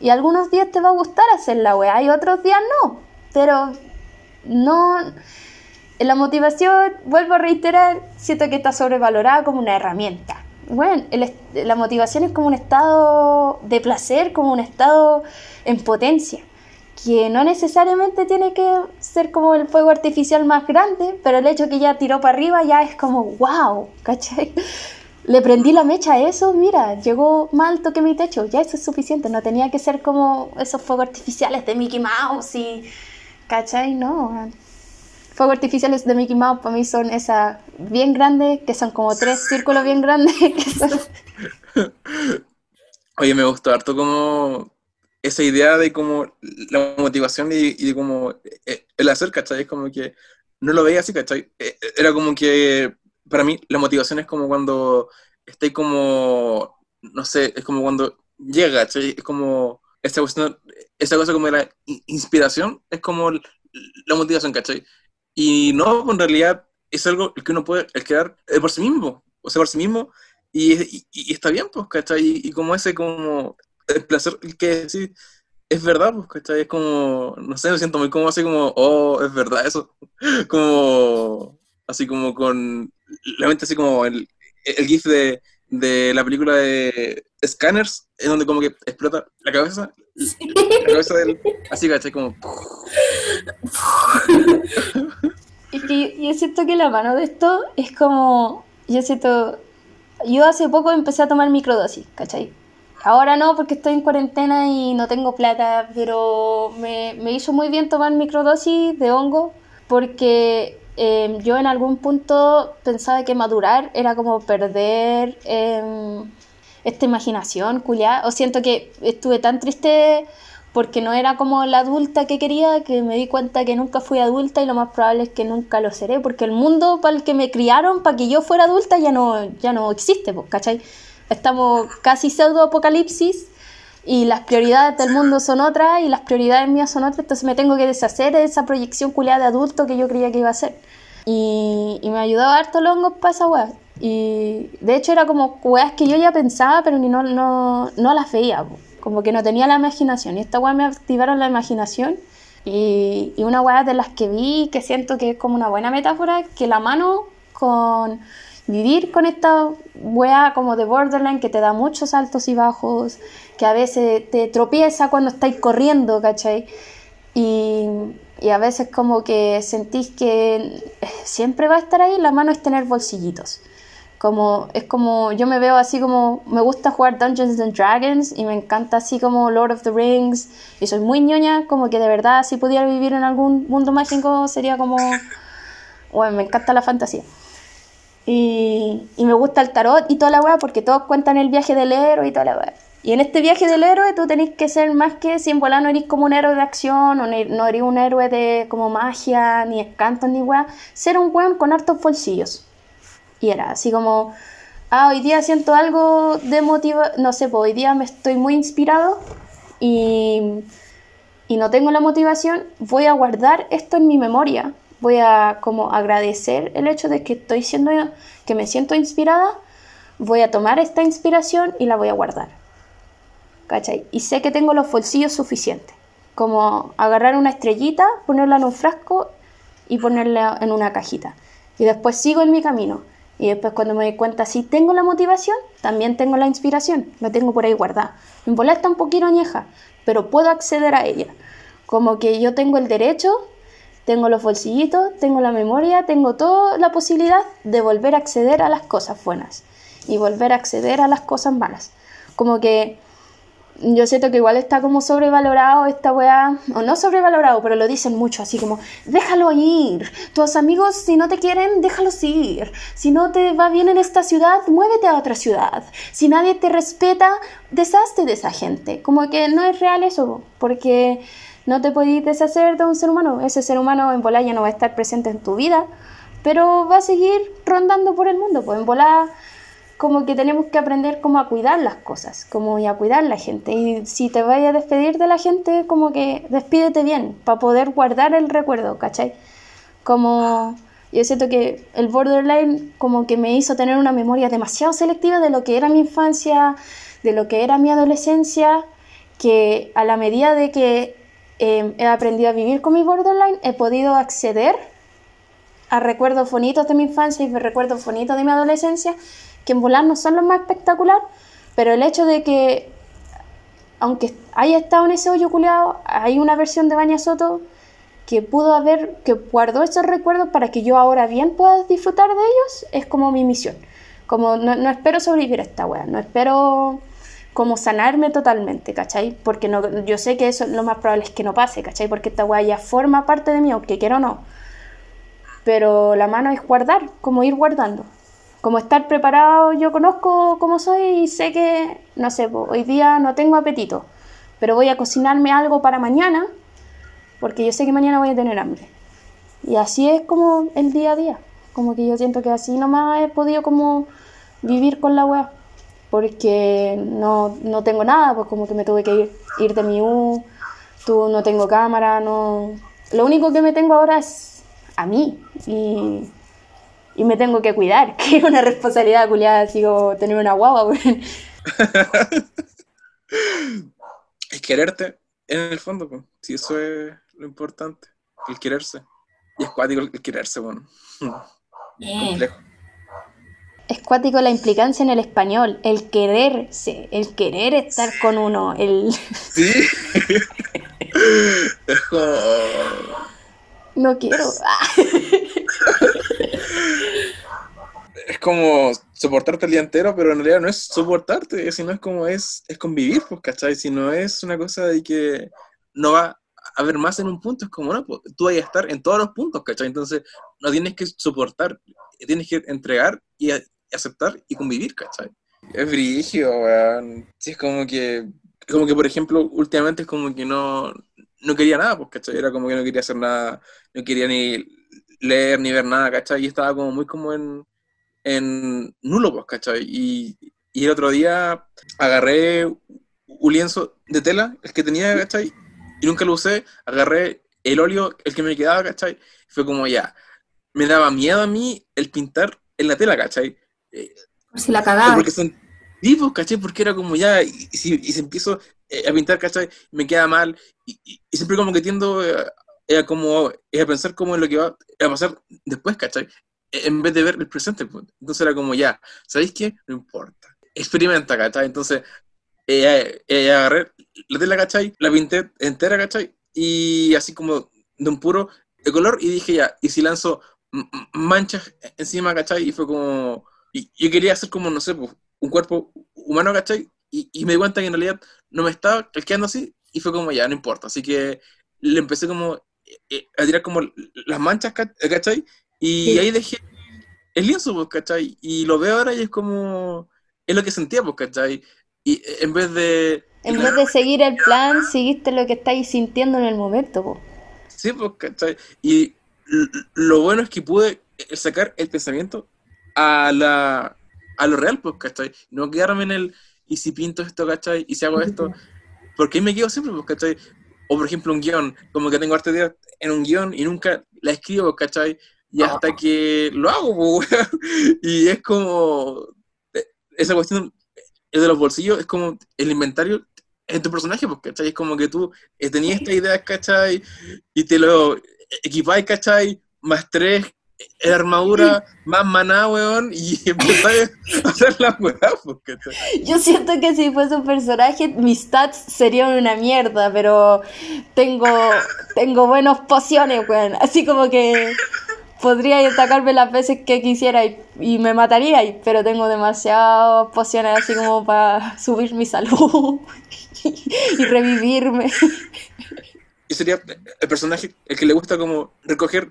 Y algunos días te va a gustar hacer la wea y otros días no. Pero no... La motivación, vuelvo a reiterar, siento que está sobrevalorada como una herramienta bueno, la motivación es como un estado de placer, como un estado en potencia, que no necesariamente tiene que ser como el fuego artificial más grande, pero el hecho que ya tiró para arriba ya es como, wow, ¿cachai? Le prendí la mecha a eso, mira, llegó más alto que mi techo, ya eso es suficiente, no tenía que ser como esos fuegos artificiales de Mickey Mouse y, ¿cachai? No, fuegos artificiales de Mickey Mouse para mí son esas bien grandes, que son como tres círculos bien grandes. Oye, me gustó harto como esa idea de como la motivación y, de como eh, el hacer, ¿cachai? Es como que no lo veía así, ¿cachai? Eh, era como que para mí la motivación es como cuando estoy como no sé, es como cuando llega, ¿cachai? Es como esa esa cosa como la inspiración, es como la motivación, ¿cachai? Y no, en realidad es algo que uno puede quedar por sí mismo, o sea, por sí mismo, y, y, está bien, pues, ¿cachai? Y, como ese, como, el placer, que sí, es verdad, pues, ¿cachai? Es como, no sé, me siento muy como así como, oh, es verdad eso, como, así como con, la mente así como el, el gif de, de la película de Scanners, en donde como que explota la cabeza, la cabeza del, así, ¿cachai? Como... Es que yo siento que la mano de esto es como, yo siento, yo hace poco empecé a tomar microdosis, ¿cachai? Ahora no, porque estoy en cuarentena y no tengo plata, pero me, me hizo muy bien tomar microdosis de hongo, porque eh, yo en algún punto pensaba que madurar era como perder eh, esta imaginación, culiada. O siento que estuve tan triste porque no era como la adulta que quería, que me di cuenta que nunca fui adulta y lo más probable es que nunca lo seré, porque el mundo para el que me criaron, para que yo fuera adulta, ya no, ya no existe, ¿cachai? Estamos casi pseudo apocalipsis y las prioridades del mundo son otras y las prioridades mías son otras, entonces me tengo que deshacer de esa proyección culiada de adulto que yo creía que iba a ser. Y, y me ayudaba harto longo para esa weá. Y de hecho era como weas que yo ya pensaba, pero ni no, no, no las veía como que no tenía la imaginación. Y esta weá me activaron la imaginación. Y, y una weá de las que vi, que siento que es como una buena metáfora, que la mano con vivir con esta weá como de borderline que te da muchos altos y bajos, que a veces te tropieza cuando estáis corriendo, ¿cachai? Y, y a veces como que sentís que siempre va a estar ahí, la mano es tener bolsillitos. Como, es como, yo me veo así como, me gusta jugar Dungeons and Dragons y me encanta así como Lord of the Rings y soy muy ñoña, como que de verdad si pudiera vivir en algún mundo mágico sería como, bueno, me encanta la fantasía. Y, y me gusta el tarot y toda la weá porque todos cuentan el viaje del héroe y toda la weá. Y en este viaje del héroe tú tenés que ser más que si en volar no eres como un héroe de acción o no eres un héroe de como magia, ni escantos, ni weá, ser un weón con hartos bolsillos. Y era así como, ah, hoy día siento algo de motiva, no sé, pues hoy día me estoy muy inspirado y, y no tengo la motivación, voy a guardar esto en mi memoria, voy a como agradecer el hecho de que estoy siendo, que me siento inspirada, voy a tomar esta inspiración y la voy a guardar. ¿Cachai? Y sé que tengo los bolsillos suficientes. Como agarrar una estrellita, ponerla en un frasco y ponerla en una cajita. Y después sigo en mi camino. Y después cuando me doy cuenta, si tengo la motivación, también tengo la inspiración, la tengo por ahí guardada. Mi bola está un poquito añeja, pero puedo acceder a ella. Como que yo tengo el derecho, tengo los bolsillitos, tengo la memoria, tengo toda la posibilidad de volver a acceder a las cosas buenas y volver a acceder a las cosas malas. Como que yo siento que igual está como sobrevalorado esta weá, o no sobrevalorado, pero lo dicen mucho, así como, déjalo ir, tus amigos si no te quieren, déjalos ir, si no te va bien en esta ciudad, muévete a otra ciudad, si nadie te respeta, deshazte de esa gente, como que no es real eso, porque no te podéis deshacer de un ser humano, ese ser humano en volar ya no va a estar presente en tu vida, pero va a seguir rondando por el mundo, pues en volar como que tenemos que aprender cómo a cuidar las cosas, como y a cuidar la gente. Y si te vayas a despedir de la gente, como que despídete bien, para poder guardar el recuerdo, ¿cachai? Como yo siento que el borderline como que me hizo tener una memoria demasiado selectiva de lo que era mi infancia, de lo que era mi adolescencia, que a la medida de que em, he aprendido a vivir con mi borderline, he podido acceder a recuerdos bonitos de mi infancia y recuerdos bonitos de mi adolescencia que en volar no son los más espectaculares, pero el hecho de que, aunque haya estado en ese hoyo culeado, hay una versión de Baña Soto que pudo haber, que guardó esos recuerdos para que yo ahora bien pueda disfrutar de ellos, es como mi misión. Como no, espero sobrevivir a esta wea, no espero como sanarme totalmente, ¿cachai? Porque no, yo sé que eso lo más probable es que no pase, ¿cachai? Porque esta wea ya forma parte de mí, aunque quiero o no. Pero la mano es guardar, como ir guardando como estar preparado, yo conozco cómo soy y sé que, no sé, hoy día no tengo apetito, pero voy a cocinarme algo para mañana, porque yo sé que mañana voy a tener hambre. Y así es como el día a día, como que yo siento que así nomás he podido como vivir con la web. Porque no, no tengo nada, pues como que me tuve que ir, ir de mi U, tú no tengo cámara, no... Lo único que me tengo ahora es a mí y, y me tengo que cuidar, que es una responsabilidad culiada, sigo tener una guagua, es quererte, en el fondo, pues. Si eso es lo importante, el quererse. Y es cuático el quererse, bueno. Complejo. Es cuático la implicancia en el español, el quererse, el querer estar con uno, el... Sí. es como... No quiero. es como soportarte el día entero, pero en realidad no es soportarte, sino es como es, es convivir, pues, ¿cachai? Si no es una cosa de que no va a haber más en un punto, es como, no, pues, tú vas a estar en todos los puntos, ¿cachai? Entonces, no tienes que soportar, tienes que entregar y, aceptar y convivir, ¿cachai? Es brillo, weón. Sí, es como que, como que, por ejemplo, últimamente es como que no, no quería nada, pues, ¿cachai? Era como que no quería hacer nada, no quería ni leer ni ver nada, ¿cachai? Y estaba como muy como en, en nulo, pues, ¿cachai? Y, y el otro día agarré un lienzo de tela, el que tenía, ¿cachai? Y nunca lo usé, agarré el óleo, el que me quedaba, ¿cachai? Fue como ya, me daba miedo a mí el pintar en la tela, ¿cachai? Eh, si la cagaba. Porque son tipos, ¿cachai? Porque era como ya, y, si, y si empiezo eh, a pintar, ¿cachai? Me queda mal, y, siempre como que tiendo eh, a, como, a pensar como en lo que va a pasar después, ¿cachai? en vez de ver el presente. Pues. Entonces era como, ya, ¿sabéis qué? No importa. Experimenta, ¿cachai? Entonces eh, eh, agarré la tela, ¿cachai? La pinté entera, ¿cachai? Y así como de un puro de color y dije, ya, ¿y si lanzo manchas encima, ¿cachai? Y fue como, y yo quería hacer como, no sé, pues, un cuerpo humano, ¿cachai? Y, y, me di cuenta que en realidad no me estaba quedando así y fue como, ya, no importa. Así que le empecé como eh, a tirar como las manchas, ¿cachai? Y ahí dejé el lienzo, pues, ¿cachai? Y lo veo ahora y es como, es lo que sentía, pues, ¿cachai? Y eh, en vez de... En vez de seguir el plan, seguiste lo que estáis sintiendo en el momento, pues. Sí, pues, ¿cachai? Y lo bueno es que pude sacar el pensamiento a la a lo real, pues, ¿cachai? No quedarme en el, y si pinto esto, ¿cachai? Y si hago esto, porque ahí me quedo siempre, pues, ¿cachai? O por ejemplo un guion, como que tengo arte de en un guion y nunca la escribo, ¿cachai? y hasta que lo hago, y es como, eh, esa cuestión de los bolsillos es como el inventario en tu personaje, pues, ¿cachai? Es como que tú eh, tenías esta idea, ¿cachai? Y te lo equipáis, ¿cachai? Más tres armadura, más maná, weón, y empezáis a hacer la weá, pues, ¿cachai? Yo siento que si fuese un personaje, mis stats serían una mierda, pero tengo, tengo buenas pociones, weón. Así como que podría atacarme las veces que quisiera y, me mataría, pero tengo demasiadas pociones así como para subir mi salud y, revivirme. Y sería el personaje el que le gusta como recoger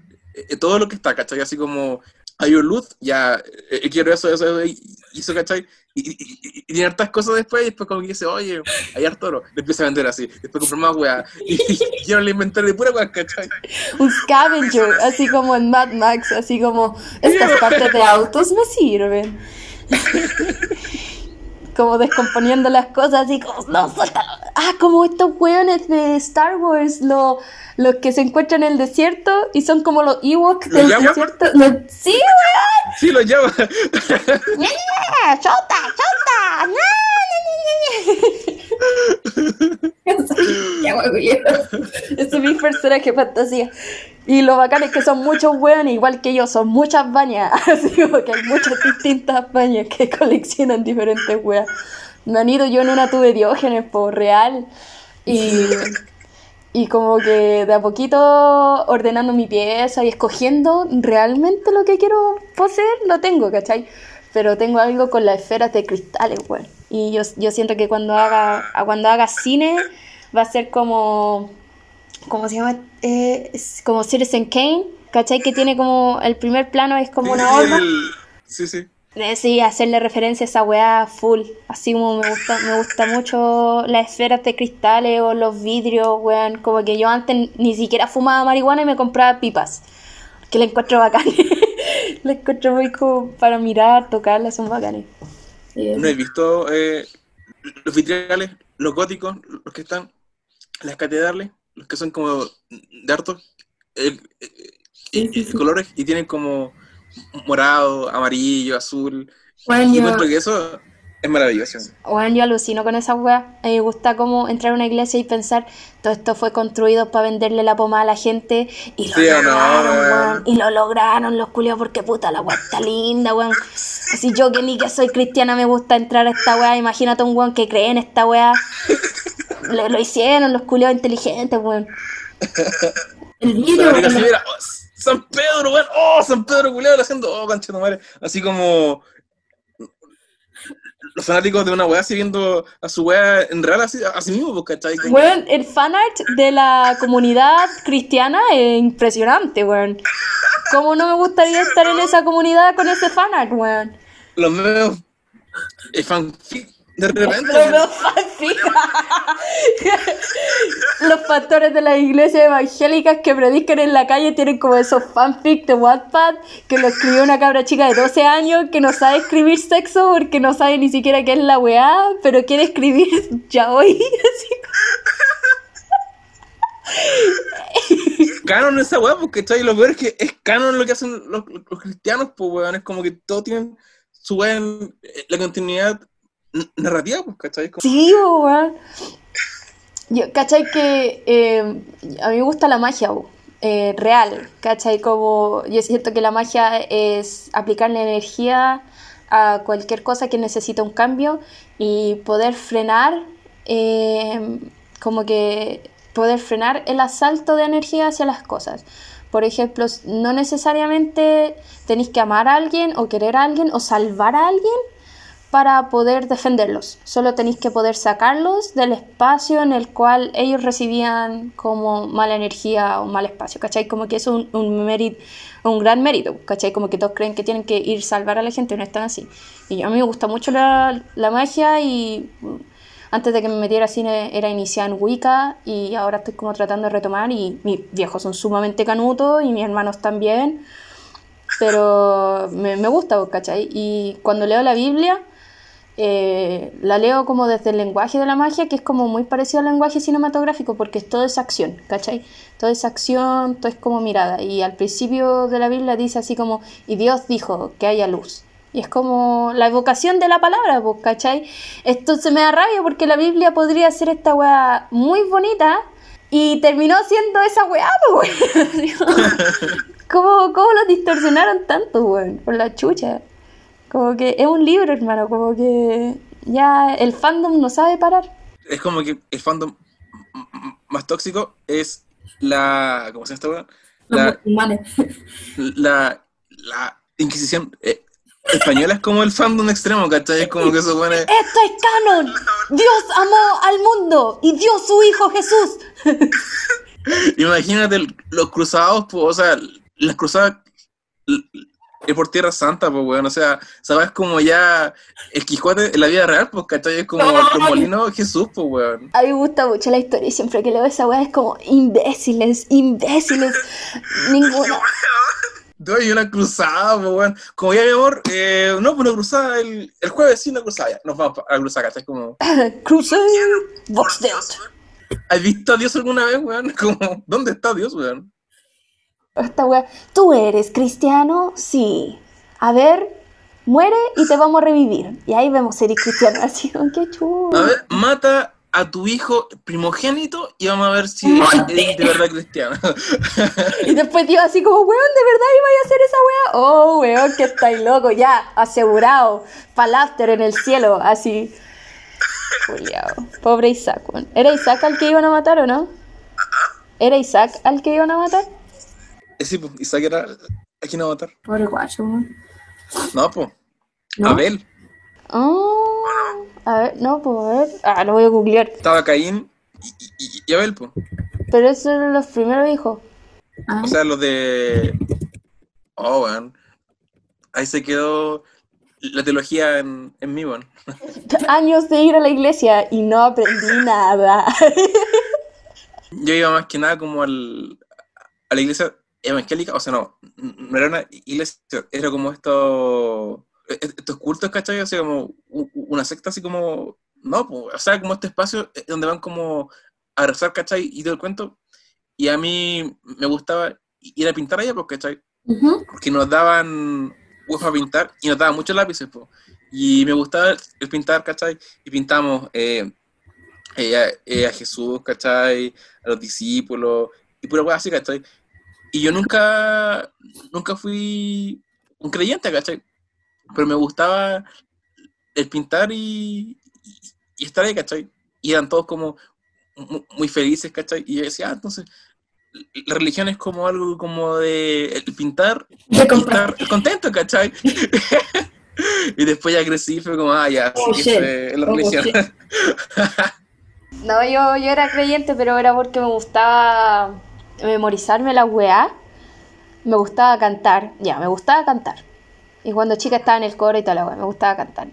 todo lo que está, ¿cachai? Así como hay un luz, ya eh, eh, quiero eso, eso, eso, y eso, ¿cachai? Y, y, tiene hartas cosas después, y después como que dice, oye, hay harto oro, le empieza a vender así, después compra más weá, y, quiero el inventario de pura weá, ¿cachai? Un scavenger, así como en Mad Max, así como, estas partes de autos me sirven. como descomponiendo las cosas, así como, no, suéltalo. Ah, como estos weones de Star Wars, lo los que se encuentran en el desierto y son como los Ewoks del desierto. Sí, weón. Sí, los llama. ¡Chota, chota! Ese es mi personaje fantasía. Y lo bacán es que son muchos weones, igual que yo, son muchas bañas. Así como que hay muchas distintas bañas que coleccionan diferentes weas. Me han ido yo en una tuve diógenes, por real. Y y como que de a poquito ordenando mi pieza y escogiendo realmente lo que quiero poseer, lo tengo, ¿cachai? Pero tengo algo con las esferas de cristales, güey. Y yo, yo siento que cuando haga, cuando haga cine va a ser como, ¿cómo se llama? Eh, como Citizen Kane, ¿cachai? Que tiene como, el primer plano es como una horma. Sí, sí. Sí, hacerle referencia a esa weá full. Así como me gusta, me gusta mucho las esferas de cristales o los vidrios, weón. Como que yo antes ni siquiera fumaba marihuana y me compraba pipas. Que le encuentro bacanes. le encuentro muy como para mirar, tocarlas, son bacanes. Sí. No he visto eh, los vitrales, los góticos, los que están, las catedrales, los que son como de hartos eh, eh, Sí, sí, eh, sí. colores y tienen como morado, amarillo, azul. Bueno, Y yo, encuentro que eso es maravilloso. bueno, yo alucino con esa weá. A mí me gusta como entrar a una iglesia y pensar, todo esto fue construido para venderle la pomada a la gente y lo Sí o no, lograron, weón. Y lo lograron los culiados porque puta, la weá está linda, weón. Así yo que ni que soy cristiana me gusta entrar a esta weá. Imagínate un weón que cree en esta weá. Lo, lo hicieron los culiados inteligentes, weón. El mira, oh, San Pedro, weón, oh, San Pedro culiado haciendo, oh, cancha de madre. Así como los fanáticos de una weá así viendo a su weá en real así, así mismo, pues, ¿cachai? Como- Weón, el fanart de la comunidad cristiana es impresionante, weón. ¿Cómo no me gustaría estar en esa comunidad con ese fanart, weón? los medios eh, fanfic de repente. Los pastores de las iglesias evangélicas que predican en la calle tienen como esos fanfic de Wattpad que lo escribió una cabra chica de 12 años que no sabe escribir sexo porque no sabe ni siquiera qué es la weá, pero quiere escribir ya hoy. Así canon esa weá, pues, ¿cachai? Lo peor es que es canon lo que hacen los, los cristianos, pues, weón. Es como que todos tienen su weá en eh, la continuidad narrativa, pues, ¿cachai? Como- Sí, weón. Yo, ¿cachai? Que eh, a mí me gusta la magia, eh, real, ¿cachai? Como yo siento que la magia es aplicarle energía a cualquier cosa que necesita un cambio y poder frenar, eh, como que poder frenar el asalto de energía hacia las cosas. Por ejemplo, no necesariamente tenéis que amar a alguien o querer a alguien o salvar a alguien para poder defenderlos. Solo tenéis que poder sacarlos del espacio en el cual ellos recibían como mala energía o mal espacio, ¿cachai? Como que eso es un, un mérito, un gran mérito, ¿cachai? Como que todos creen que tienen que ir a salvar a la gente y no están así. Y a mí me gusta mucho la, la magia y mm, antes de que me metiera a cine era iniciada en Wicca y ahora estoy como tratando de retomar y mis viejos son sumamente canutos y mis hermanos también pero me, me gusta, ¿cachai? Y cuando leo la Biblia, eh, la leo como desde el lenguaje de la magia, que es como muy parecido al lenguaje cinematográfico, porque todo es acción, ¿cachai? Todo es acción, todo es como mirada. Y al principio de la Biblia dice así como, y Dios dijo que haya luz. Y es como la evocación de la palabra, pues, ¿cachai? Esto se me da rabia porque la Biblia podría ser esta weá muy bonita y terminó siendo esa weá, pues, weón. ¿Cómo, ¿Cómo lo distorsionaron tanto, weón? Por la chucha. Como que es un libro, hermano, como que ya el fandom no sabe parar. Es como que el fandom más tóxico es la. ¿Cómo se llama esta weá? La, la, la Inquisición eh, española es como el fandom extremo, ¿cachai? Es como que eso pone. ¡Esto es canon! ¡Dios amó al mundo y dio su hijo Jesús! Imagínate los cruzados, pues, o sea, las cruzadas es por Tierra Santa, pues, weón. O sea, sabes como ya el Quijote en la vida real, pues, ¿cachai? Es como molinos de Jesús, pues, weón. A mí me gusta mucho la historia y siempre que leo esa weá es como imbéciles, imbéciles. Ninguna. Doy una cruzada, pues, weón. Como ya, mi amor, eh, no, pues una cruzada el, el jueves, sí, una cruzada. Ya, nos vamos a la cruzada, ¿cachai? Como, Crusade, Vox Deus. ¿has visto a Dios alguna vez, weón? Como, ¿dónde está Dios, weón? Esta weá. ¿Tú eres cristiano? Sí. A ver, muere y te vamos a revivir. Y ahí vemos si eres cristiano. Así, oh, qué chulo. A ver, mata a tu hijo primogénito y vamos a ver si eres de verdad cristiano. Y después Dios así como, weón, ¿de verdad iba a hacer esa weá? Oh, weón, que estáis loco, ya, asegurado. Palafter en el cielo, así. Juliao. Pobre Isaac, weón. ¿Era Isaac al que iban a matar o no? ¿Era Isaac al que iban a matar? Eh, sí, pues, Isaac era a quién matar. Pobre guacho, weón. No, pues, ¿No? Abel. Oh, a ver, no, pues a ver. Ah, lo voy a googlear. Estaba Caín y, y- y Abel, pues. Pero esos eran los primeros hijos. Ah, O sea, los de. Oh, weón. Ahí se quedó la teología en, en mí, weón. Años de ir a la iglesia y no aprendí nada. Yo iba más que nada como al, a la iglesia evangélica, o sea, no, no era una iglesia, era como esto, e-, estos cultos, ¿cachai? Así como una secta, así como, no, pues, o sea, como este espacio donde van como a rezar, ¿cachai? Y todo el cuento. Y a mí me gustaba ir a pintar allá, pues, ¿cachai? Porque nos daban huevos a pintar y nos daban muchos lápices, pues. Y me gustaba el pintar, ¿cachai? Y pintamos eh, eh, eh, a, Jesús, ¿cachai? A los discípulos, y pura hueá así, ¿cachai? Y yo nunca, nunca fui un creyente, ¿cachai? Pero me gustaba el pintar y, y, estar ahí, ¿cachai? Y eran todos como muy felices, ¿cachai? Y yo decía, ah, entonces, la religión es como algo como de el pintar y estar contento, ¿cachai? y después ya crecí fue como, ah, ya, oh, sí, es la oh, religión. no, yo, yo era creyente, pero era porque me gustaba memorizarme la weá. Me gustaba cantar, ya, me gustaba cantar. Y cuando chica estaba en el coro y toda la weá, me gustaba cantar.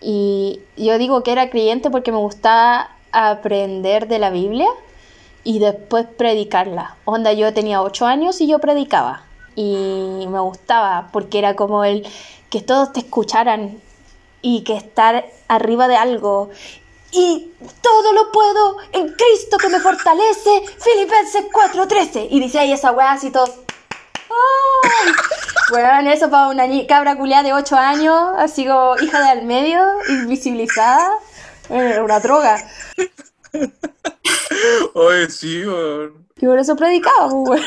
Y yo digo que era creyente porque me gustaba aprender de la Biblia y después predicarla. Onda, yo tenía ocho años y yo predicaba. Y me gustaba porque era como el que todos te escucharan y que estar arriba de algo. Y todo lo puedo en Cristo que me fortalece. Filipenses 4:13. Y dice ahí esa weá así todo. ¡Ay! Bueno, eso para una cabra culiada de 8 años, así como hija de al medio, invisibilizada, eh, una droga. Oye, sí, weón. Y por eso predicaba, weón.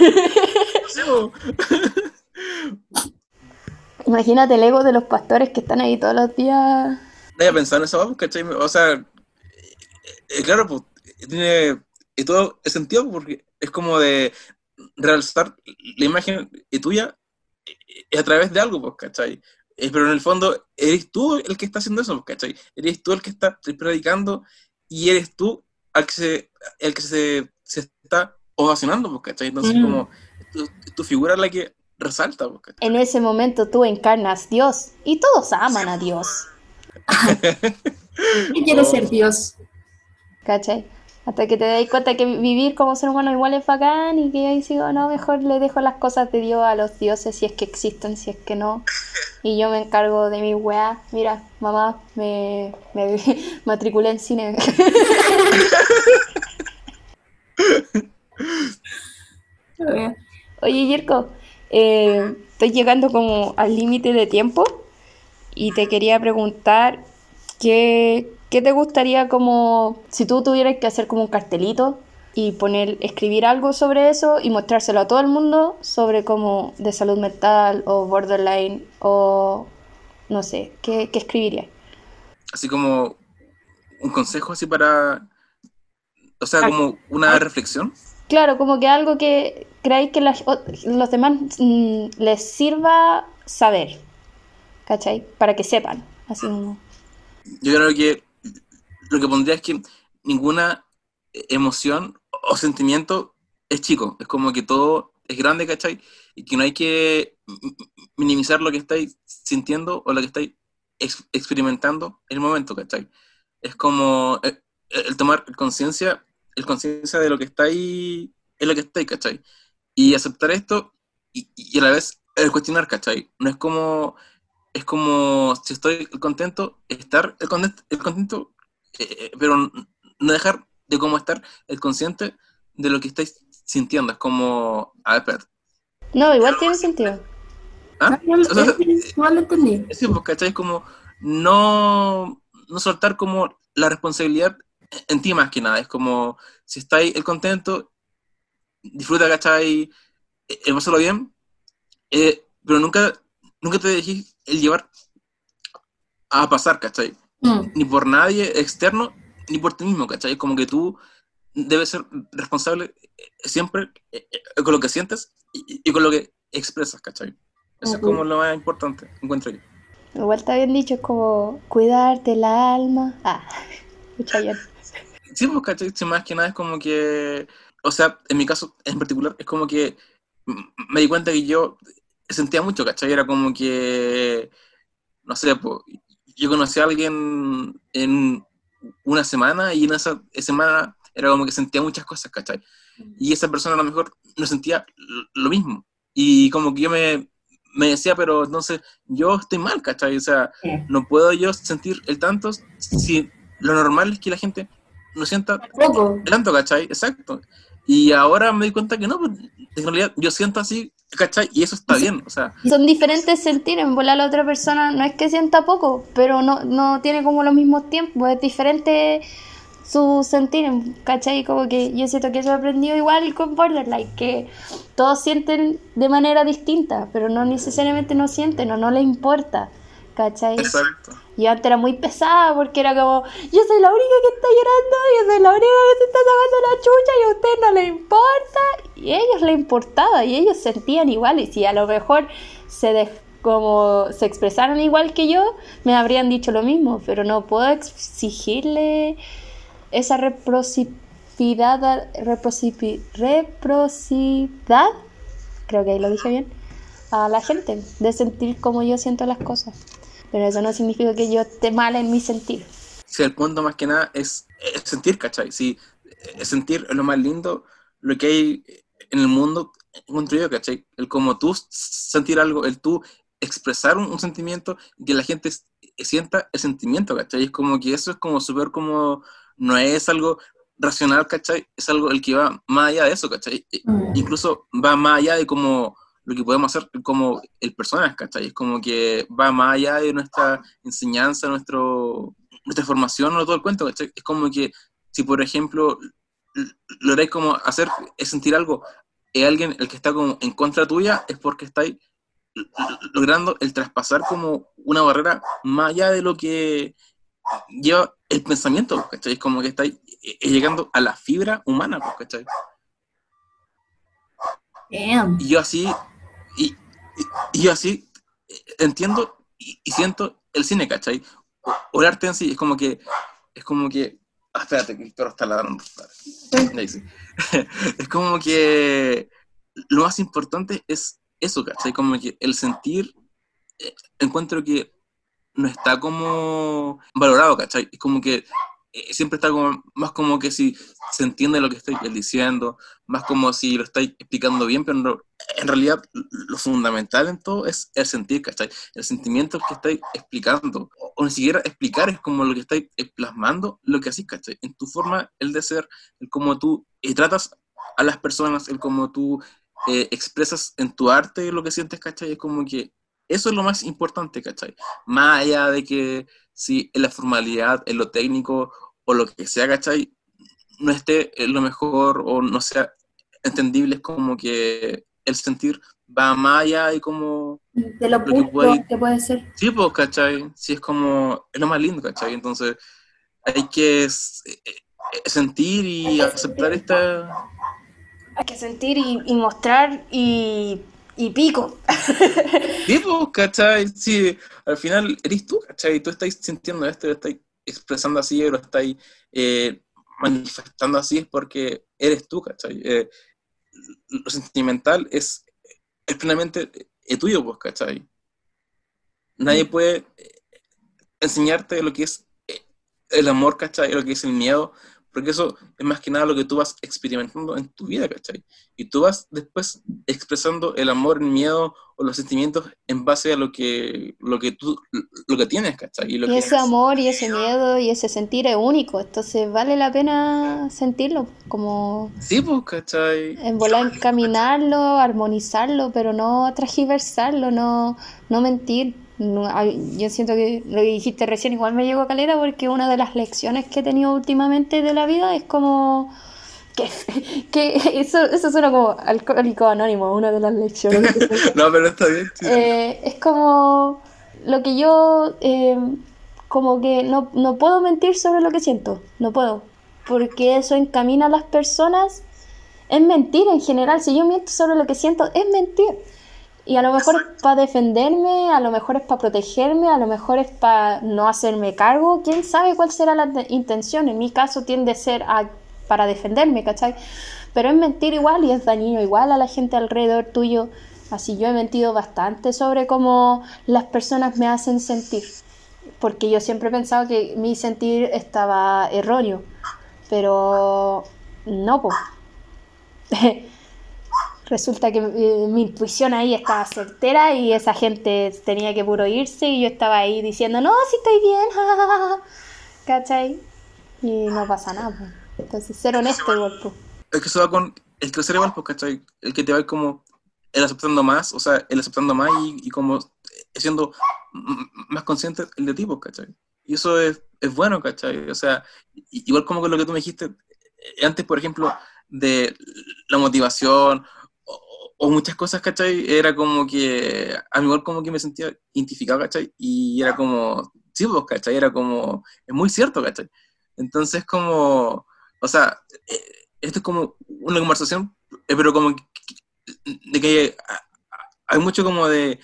Imagínate el ego de los pastores que están ahí todos los días. No había pensado en eso, ¿cachai? O sea, eh, claro, pues, tiene todo el sentido porque es como de realzar la imagen tuya eh, a través de algo, pues, ¿cachai? Eh, pero en el fondo eres tú el que está haciendo eso, pues, ¿cachai? Eres tú el que está predicando y eres tú el que se, el que se, se está ovacionando, pues, ¿cachai? Entonces, mm. como tu, figura es la que resalta. Pues, en ese momento tú encarnas Dios y todos aman a Dios. ¿Quién quiere ser Dios? ¿Cachai? Hasta que te das cuenta que vivir como ser humano igual es bacán y que ahí sigo, no, mejor le dejo las cosas de Dios a los dioses si es que existen, si es que no. Y yo me encargo de mi weá. Mira, mamá, me, me matriculé en cine. Oye, Yerko, eh, estoy llegando como al límite de tiempo y te quería preguntar qué, ¿Qué te gustaría como si tú tuvieras que hacer como un cartelito y poner, escribir algo sobre eso y mostrárselo a todo el mundo sobre como de salud mental o borderline o no sé, ¿qué, qué escribirías? Así como un consejo así para, o sea, como una reflexión. Claro, como que algo que creáis que los demás mm, les sirva saber, ¿cachai? Para que sepan, así como... Yo creo que lo que pondría es que ninguna emoción o sentimiento es chico, es como que todo es grande, ¿cachai? Y que no hay que minimizar lo que estáis sintiendo o lo que estáis experimentando en el momento, ¿cachai? Es como eh, el, tomar conciencia, el conciencia de lo que estáis, es lo que estáis, ¿cachai? Y aceptar esto y, a la vez el cuestionar, ¿cachai? No es como, es como si estoy contento, estar el contento eh, pero no dejar de cómo estar el consciente de lo que estáis sintiendo. Es como, a ver, No, igual tiene sentido. ¿Ah? igual lo entendí. Sí, pues, ¿cachai? Como no, no soltar como la responsabilidad en ti más que nada. Es como, si estáis el contento, disfruta, ¿cachai? El pasarlo bien, eh, pero nunca, nunca te dejes el llevar a pasar, ¿cachai? Mm. Ni por nadie externo, ni por ti mismo, ¿cachai? Como que tú debes ser responsable eh, siempre eh, eh, con lo que sientes y, con lo que expresas, ¿cachai? Eso es como lo más importante, encuentro yo. Igual está bien dicho, es como cuidarte la alma. Ah, escucha bien. Sí, pues, ¿cachai? más que nada es como que, o sea, en mi caso en particular, es como que me di cuenta que yo sentía mucho, ¿cachai? Era como que, no sé, pues, yo conocí a alguien en una semana y en esa semana era como que sentía muchas cosas, ¿cachai? Y esa persona a lo mejor no sentía lo mismo. Y como que yo me, me decía, pero entonces yo estoy mal, ¿cachai? O sea, no puedo yo sentir el tanto si lo normal es que la gente no sienta el tanto, ¿cachai? Exacto. Y ahora me di cuenta que no, pues, en realidad yo siento así, ¿cachai? Y eso está bien, o sea. Son diferentes sentir, en volar a la otra persona no es que sienta poco, pero no, no tiene como los mismos tiempos, es diferente su sentir, ¿cachai? Como que yo siento que eso he aprendido igual con Borderline, que todos sienten de manera distinta, pero no necesariamente no sienten o no les importa, ¿cachai? Exacto. Yo antes era muy pesada porque era como, yo soy la única que está llorando, yo soy la única que se está sacando la chucha y a usted no le importa. Y a ellos le importaba y ellos sentían igual y si a lo mejor se como se expresaron igual que yo, me habrían dicho lo mismo, pero no puedo exigirle esa reciprocidad, reciprocidad, creo que ahí lo dije bien, a la gente, de sentir como yo siento las cosas. Pero eso no significa que yo esté mal en mi sentir. Sí, el punto más que nada es, sentir, ¿cachai? Sí, es sentir lo más lindo, lo que hay en el mundo encuentro ¿cachai? El como tú sentir algo, el tú expresar un, sentimiento y que la gente sienta el sentimiento, ¿cachai? Es como que eso es como súper como no es algo racional, ¿cachai? Es algo el que va más allá de eso, ¿cachai? Mm. Incluso va más allá de como lo que podemos hacer como el personaje, ¿cachai? Es como que va más allá de nuestra enseñanza, nuestro, nuestra formación, no todo el cuento, ¿cachai? Es como que si, por ejemplo, lográis como hacer, es sentir algo, y alguien el que está como en contra tuya, es porque estáis logrando el traspasar como una barrera más allá de lo que lleva el pensamiento, ¿cachai? Es como que está eh, llegando a la fibra humana, ¿cachai? Y yo así, y, yo así eh, entiendo y, siento el cine, ¿cachai? O, el arte en sí, es como que, es como que, ah, espérate, que el perro está ladrando. es como que lo más importante es eso, ¿cachai? Como que el sentir, encuentro que no está como valorado, ¿cachai? Es como que eh, siempre está como, más como que si se entiende lo que estoy diciendo, más como si lo estoy explicando bien, pero en realidad lo fundamental en todo es el sentir, ¿cachai? El sentimiento que estoy explicando, o, ni siquiera explicar, es como lo que estoy plasmando, lo que así, ¿cachai? En tu forma, el de ser, el cómo tú eh, tratas a las personas, el cómo tú eh, expresas en tu arte lo que sientes, ¿cachai? Es como que eso es lo más importante, ¿cachai? Más allá de que si en la formalidad, en lo técnico o lo que sea, ¿cachai? No esté lo mejor o no sea entendible, es como que el sentir va más allá y como... De lo, lo que, puede, ser. Sí, pues, ¿cachai? Sí, es como... Es lo más lindo, ¿cachai? Entonces hay que eh, eh, sentir y aceptar esta... Hay que sentir y mostrar y y pico. Pico, ¿cachai? Sí, al final eres tú, ¿cachai? Tú estás sintiendo esto, lo estás expresando así, lo estás eh, manifestando así, es porque eres tú, ¿cachai? Eh, lo sentimental es, es plenamente tuyo, pues, ¿cachai? Nadie mm. puede eh, enseñarte lo que es el amor, ¿cachai? Lo que es el miedo, porque eso es más que nada lo que tú vas experimentando en tu vida, ¿cachai? Y tú vas después expresando el amor, el miedo o los sentimientos en base a lo que, lo que tú lo que tienes, ¿cachai? Y, ese amor y ese miedo y ese sentir es único, entonces vale la pena sentirlo, como... Sí, pues, ¿cachai? En volar, encaminarlo, armonizarlo, pero no transgiversarlo, no, no mentir yo siento que lo que dijiste recién igual me llegó a caleta porque una de las lecciones que he tenido últimamente de la vida es como que, que eso, eso suena como alcohólico anónimo, una de las lecciones. no, pero está bien. Eh, es como lo que yo, eh, como que no, no puedo mentir sobre lo que siento, no puedo, porque eso encamina a las personas. Es mentir en general, si yo miento sobre lo que siento, es mentir. Y a lo mejor es para defenderme, a lo mejor es para protegerme, a lo mejor es para no hacerme cargo. ¿Quién sabe cuál será la intención? En mi caso tiende a ser para defenderme, ¿cachai? Pero es mentir igual y es dañino igual a la gente alrededor tuyo. Así yo he mentido bastante sobre cómo las personas me hacen sentir. Porque yo siempre he pensado que mi sentir estaba erróneo. Pero no, pues. resulta que eh, mi intuición ahí estaba certera y esa gente tenía que puro irse y yo estaba ahí diciendo, no, sí estoy bien, ¿cachai? Y no pasa nada, pues. entonces ser honesto igual. Pues. Es que eso va con el crecer igual, pues, ¿cachai? El que te va como el aceptando más, o sea, el aceptando más y, como siendo más consciente el de tipo, ¿cachai? Y eso es, es bueno, ¿cachai? O sea, igual como con lo que tú me dijiste eh, antes, por ejemplo, de la motivación o, muchas cosas, ¿cachai? Era como que, a mí igual como que me sentía identificado, ¿cachai? Y era como, sí, pues, ¿cachai? Era como, es muy cierto, ¿cachai? Entonces, como, o sea, eh, esto es como una conversación, eh, pero como de que hay mucho como de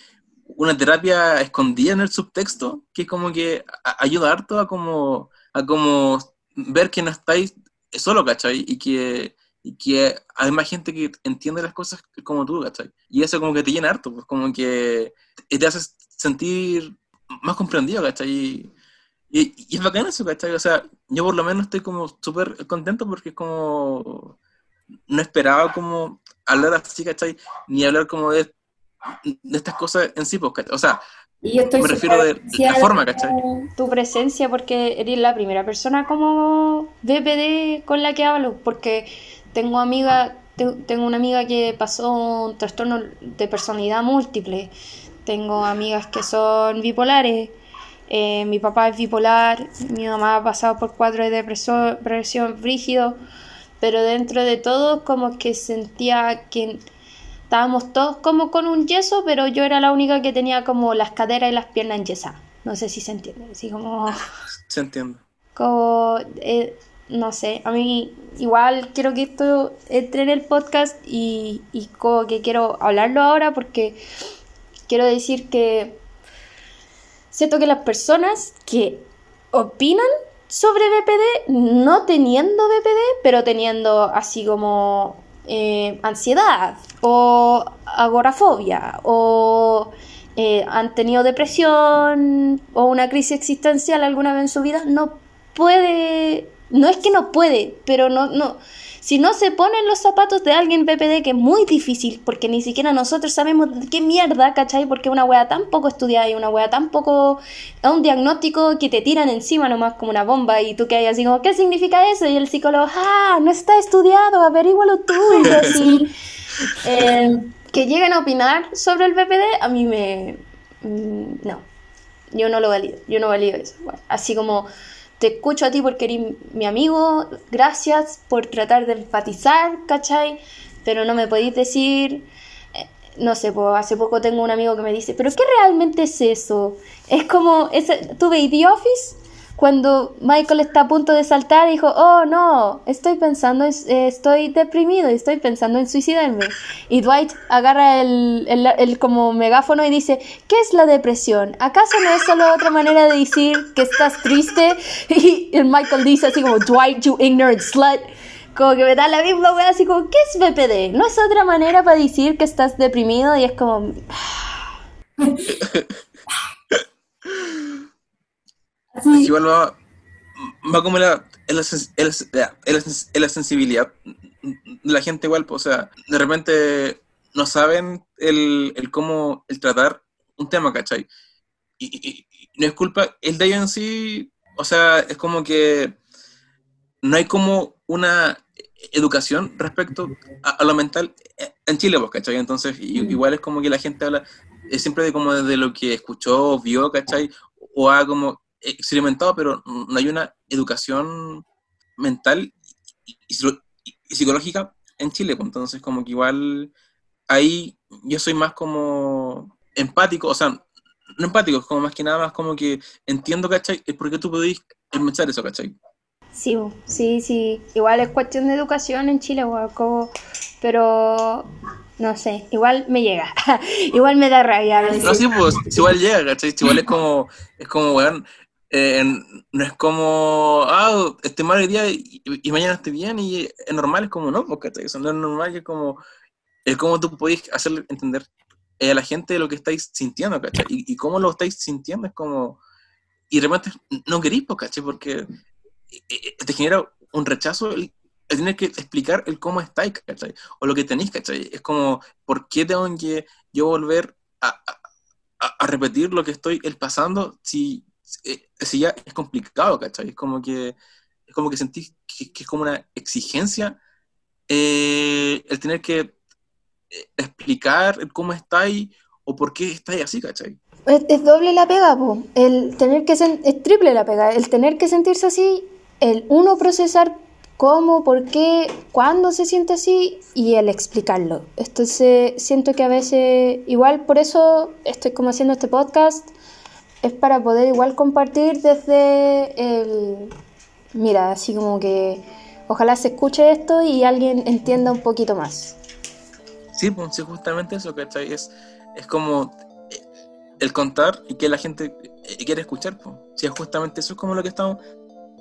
una terapia escondida en el subtexto, que es como que ayuda harto a como, a como ver que no estáis solo, ¿cachai? Y que, y que hay más gente que entiende las cosas como tú, ¿cachai? Y eso como que te llena harto, pues como que te hace sentir más comprendido, ¿cachai? Y, y, es bacán eso, ¿cachai? O sea, yo por lo menos estoy como súper contento porque es como... No esperaba como hablar así, ¿cachai? Ni hablar como de, de estas cosas en sí, pues, ¿cachai? O sea, me refiero de, la forma, ¿cachai? Tu presencia porque eres la primera persona como BPD con la que hablo, porque tengo amiga, tengo una amiga que pasó un trastorno de personalidad múltiple, tengo amigas que son bipolares, eh, mi papá es bipolar, mi mamá ha pasado por cuatro de depresión, depresión rígido, pero dentro de todo como que sentía que estábamos todos como con un yeso, pero yo era la única que tenía como las caderas y las piernas en yesa. No sé si se entiende, así como... Se entiende. Como, eh, no sé, a mí igual quiero que esto entre en el podcast y, y como que quiero hablarlo ahora porque quiero decir que siento que las personas que opinan sobre BPD, no teniendo BPD, pero teniendo así como eh, ansiedad o agorafobia o eh, han tenido depresión o una crisis existencial alguna vez en su vida, no puede, no es que no puede, pero no, no, si no se ponen los zapatos de alguien PPD, que es muy difícil, porque ni siquiera nosotros sabemos qué mierda, ¿cachai? Porque una wea tan poco estudiada y una wea tan poco. a un diagnóstico que te tiran encima nomás como una bomba y tú que hay así como, ¿qué significa eso? Y el psicólogo, ah, no está estudiado, averígualo tú. Eh, que lleguen a opinar sobre el PPD, a mí me. Mm, no. Yo no lo valido. Yo no valido eso. así como te escucho a ti porque eres mi amigo, gracias por tratar de empatizar, ¿cachai? Pero no me podéis decir, eh, no sé, pues hace poco tengo un amigo que me dice, pero ¿qué realmente es eso? Es como, ese, ¿tú veis The Office? Cuando Michael está a punto de saltar, dijo, oh no, estoy pensando, eh, estoy deprimido, estoy pensando en suicidarme. Y Dwight agarra el, el, como megáfono y dice, ¿qué es la depresión? ¿Acaso no es solo otra manera de decir que estás triste? Y el Michael dice así como, Dwight, you ignorant slut. Como que me da la misma wea, así como, ¿qué es BPD? ¿No es otra manera para decir que estás deprimido? Y es como... Igual va, va como la, en la, la, sensibilidad de la gente igual, o sea, de repente no saben el, el cómo el tratar un tema, ¿cachai? Y, no es culpa, el de ellos en sí, o sea, es como que no hay como una educación respecto a, lo mental en Chile, pues, ¿cachai? Entonces, mm. igual es como que la gente habla es siempre de como de lo que escuchó, vio, ¿cachai? O ha como experimentado, pero no hay una educación mental y, psicológica en Chile, pues entonces como que igual ahí yo soy más como empático, o sea, no empático, es como más que nada más como que entiendo, ¿cachai? Es porque tú podés pensar eso, ¿cachai? Sí, sí, sí. Igual es cuestión de educación en Chile, como, pero no sé, igual me llega. igual me da rabia. No, sí, pues, igual llega, ¿cachai? Igual es como, es como, weón, eh, no es como, ah, esté mal el día y, mañana esté bien y es normal, es como, no, porque eso no es normal, es como, es como tú podés hacer entender a la gente lo que estáis sintiendo, ¿cachai? Y, cómo lo estáis sintiendo es como, y de repente no queréis, ¿cachai? Porque eh, eh, te genera un rechazo el, el tener que explicar el cómo estáis, ¿cachai? O lo que tenéis, ¿cachai? Es como, ¿por qué tengo que yo volver a, a, a repetir lo que estoy el pasando si, eh, si ya es complicado, ¿cachai? Es como que, es como que sentís que, que es como una exigencia eh, el tener que eh, explicar cómo estáis o por qué estáis así, ¿cachai? Es, es doble la pega, po. El tener que es triple la pega. El tener que sentirse así, el uno procesar cómo, por qué, cuándo se siente así y el explicarlo. Entonces siento que a veces, igual por eso estoy como haciendo este podcast, es para poder igual compartir desde el, mira, así como que ojalá se escuche esto y alguien entienda un poquito más. Sí, pues justamente eso, ¿cachai? Es, es como eh, el contar y que la gente eh, quiere escuchar, pues. Sí, justamente eso es como lo que estamos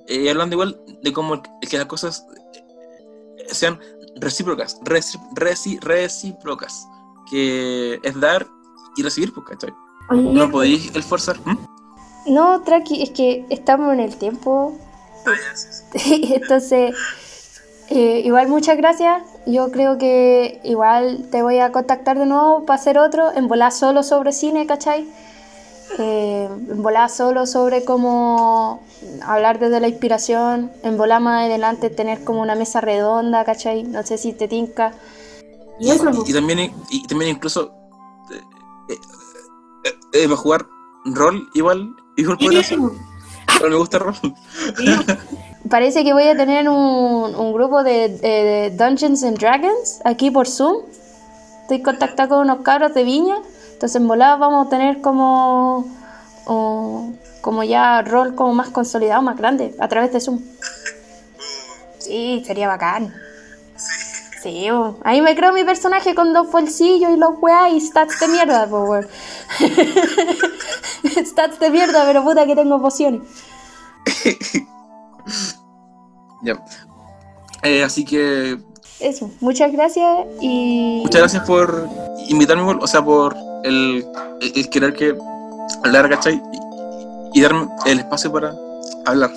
eh, hablando igual de cómo que las cosas sean recíprocas, reci- recíprocas, que es dar y recibir, pues, ¿cachai? No podéis esforzar. ¿Mm? No, tranqui, es que estamos en el tiempo. Entonces, eh, igual muchas gracias. Yo creo que igual te voy a contactar de nuevo para hacer otro, en volar solo sobre cine, ¿cachai? Eh, en volar solo sobre cómo hablar desde la inspiración, en volar más adelante tener como una mesa redonda, ¿cachai? No sé si te tinca. Y eso, Y, y también, y también incluso eh, para jugar rol igual, igual ser. Pero me gusta el rol. Parece que voy a tener un, un grupo de, de- de Dungeons and Dragons aquí por Zoom. Estoy contactado con unos cabros de Viña. Entonces en volada vamos a tener como, como ya rol como más consolidado, más grande, a través de Zoom. Sí, sería bacán. Sí, bo. ahí me creo mi personaje con dos bolsillos y los weá y stats de mierda, po, weón. stats de mierda, pero puta que tengo pociones. Ya. Eh, así que Eso, muchas gracias y... muchas gracias por invitarme, o sea, por el, el- el querer que hablar, ¿cachai? Y, y darme el espacio para hablar.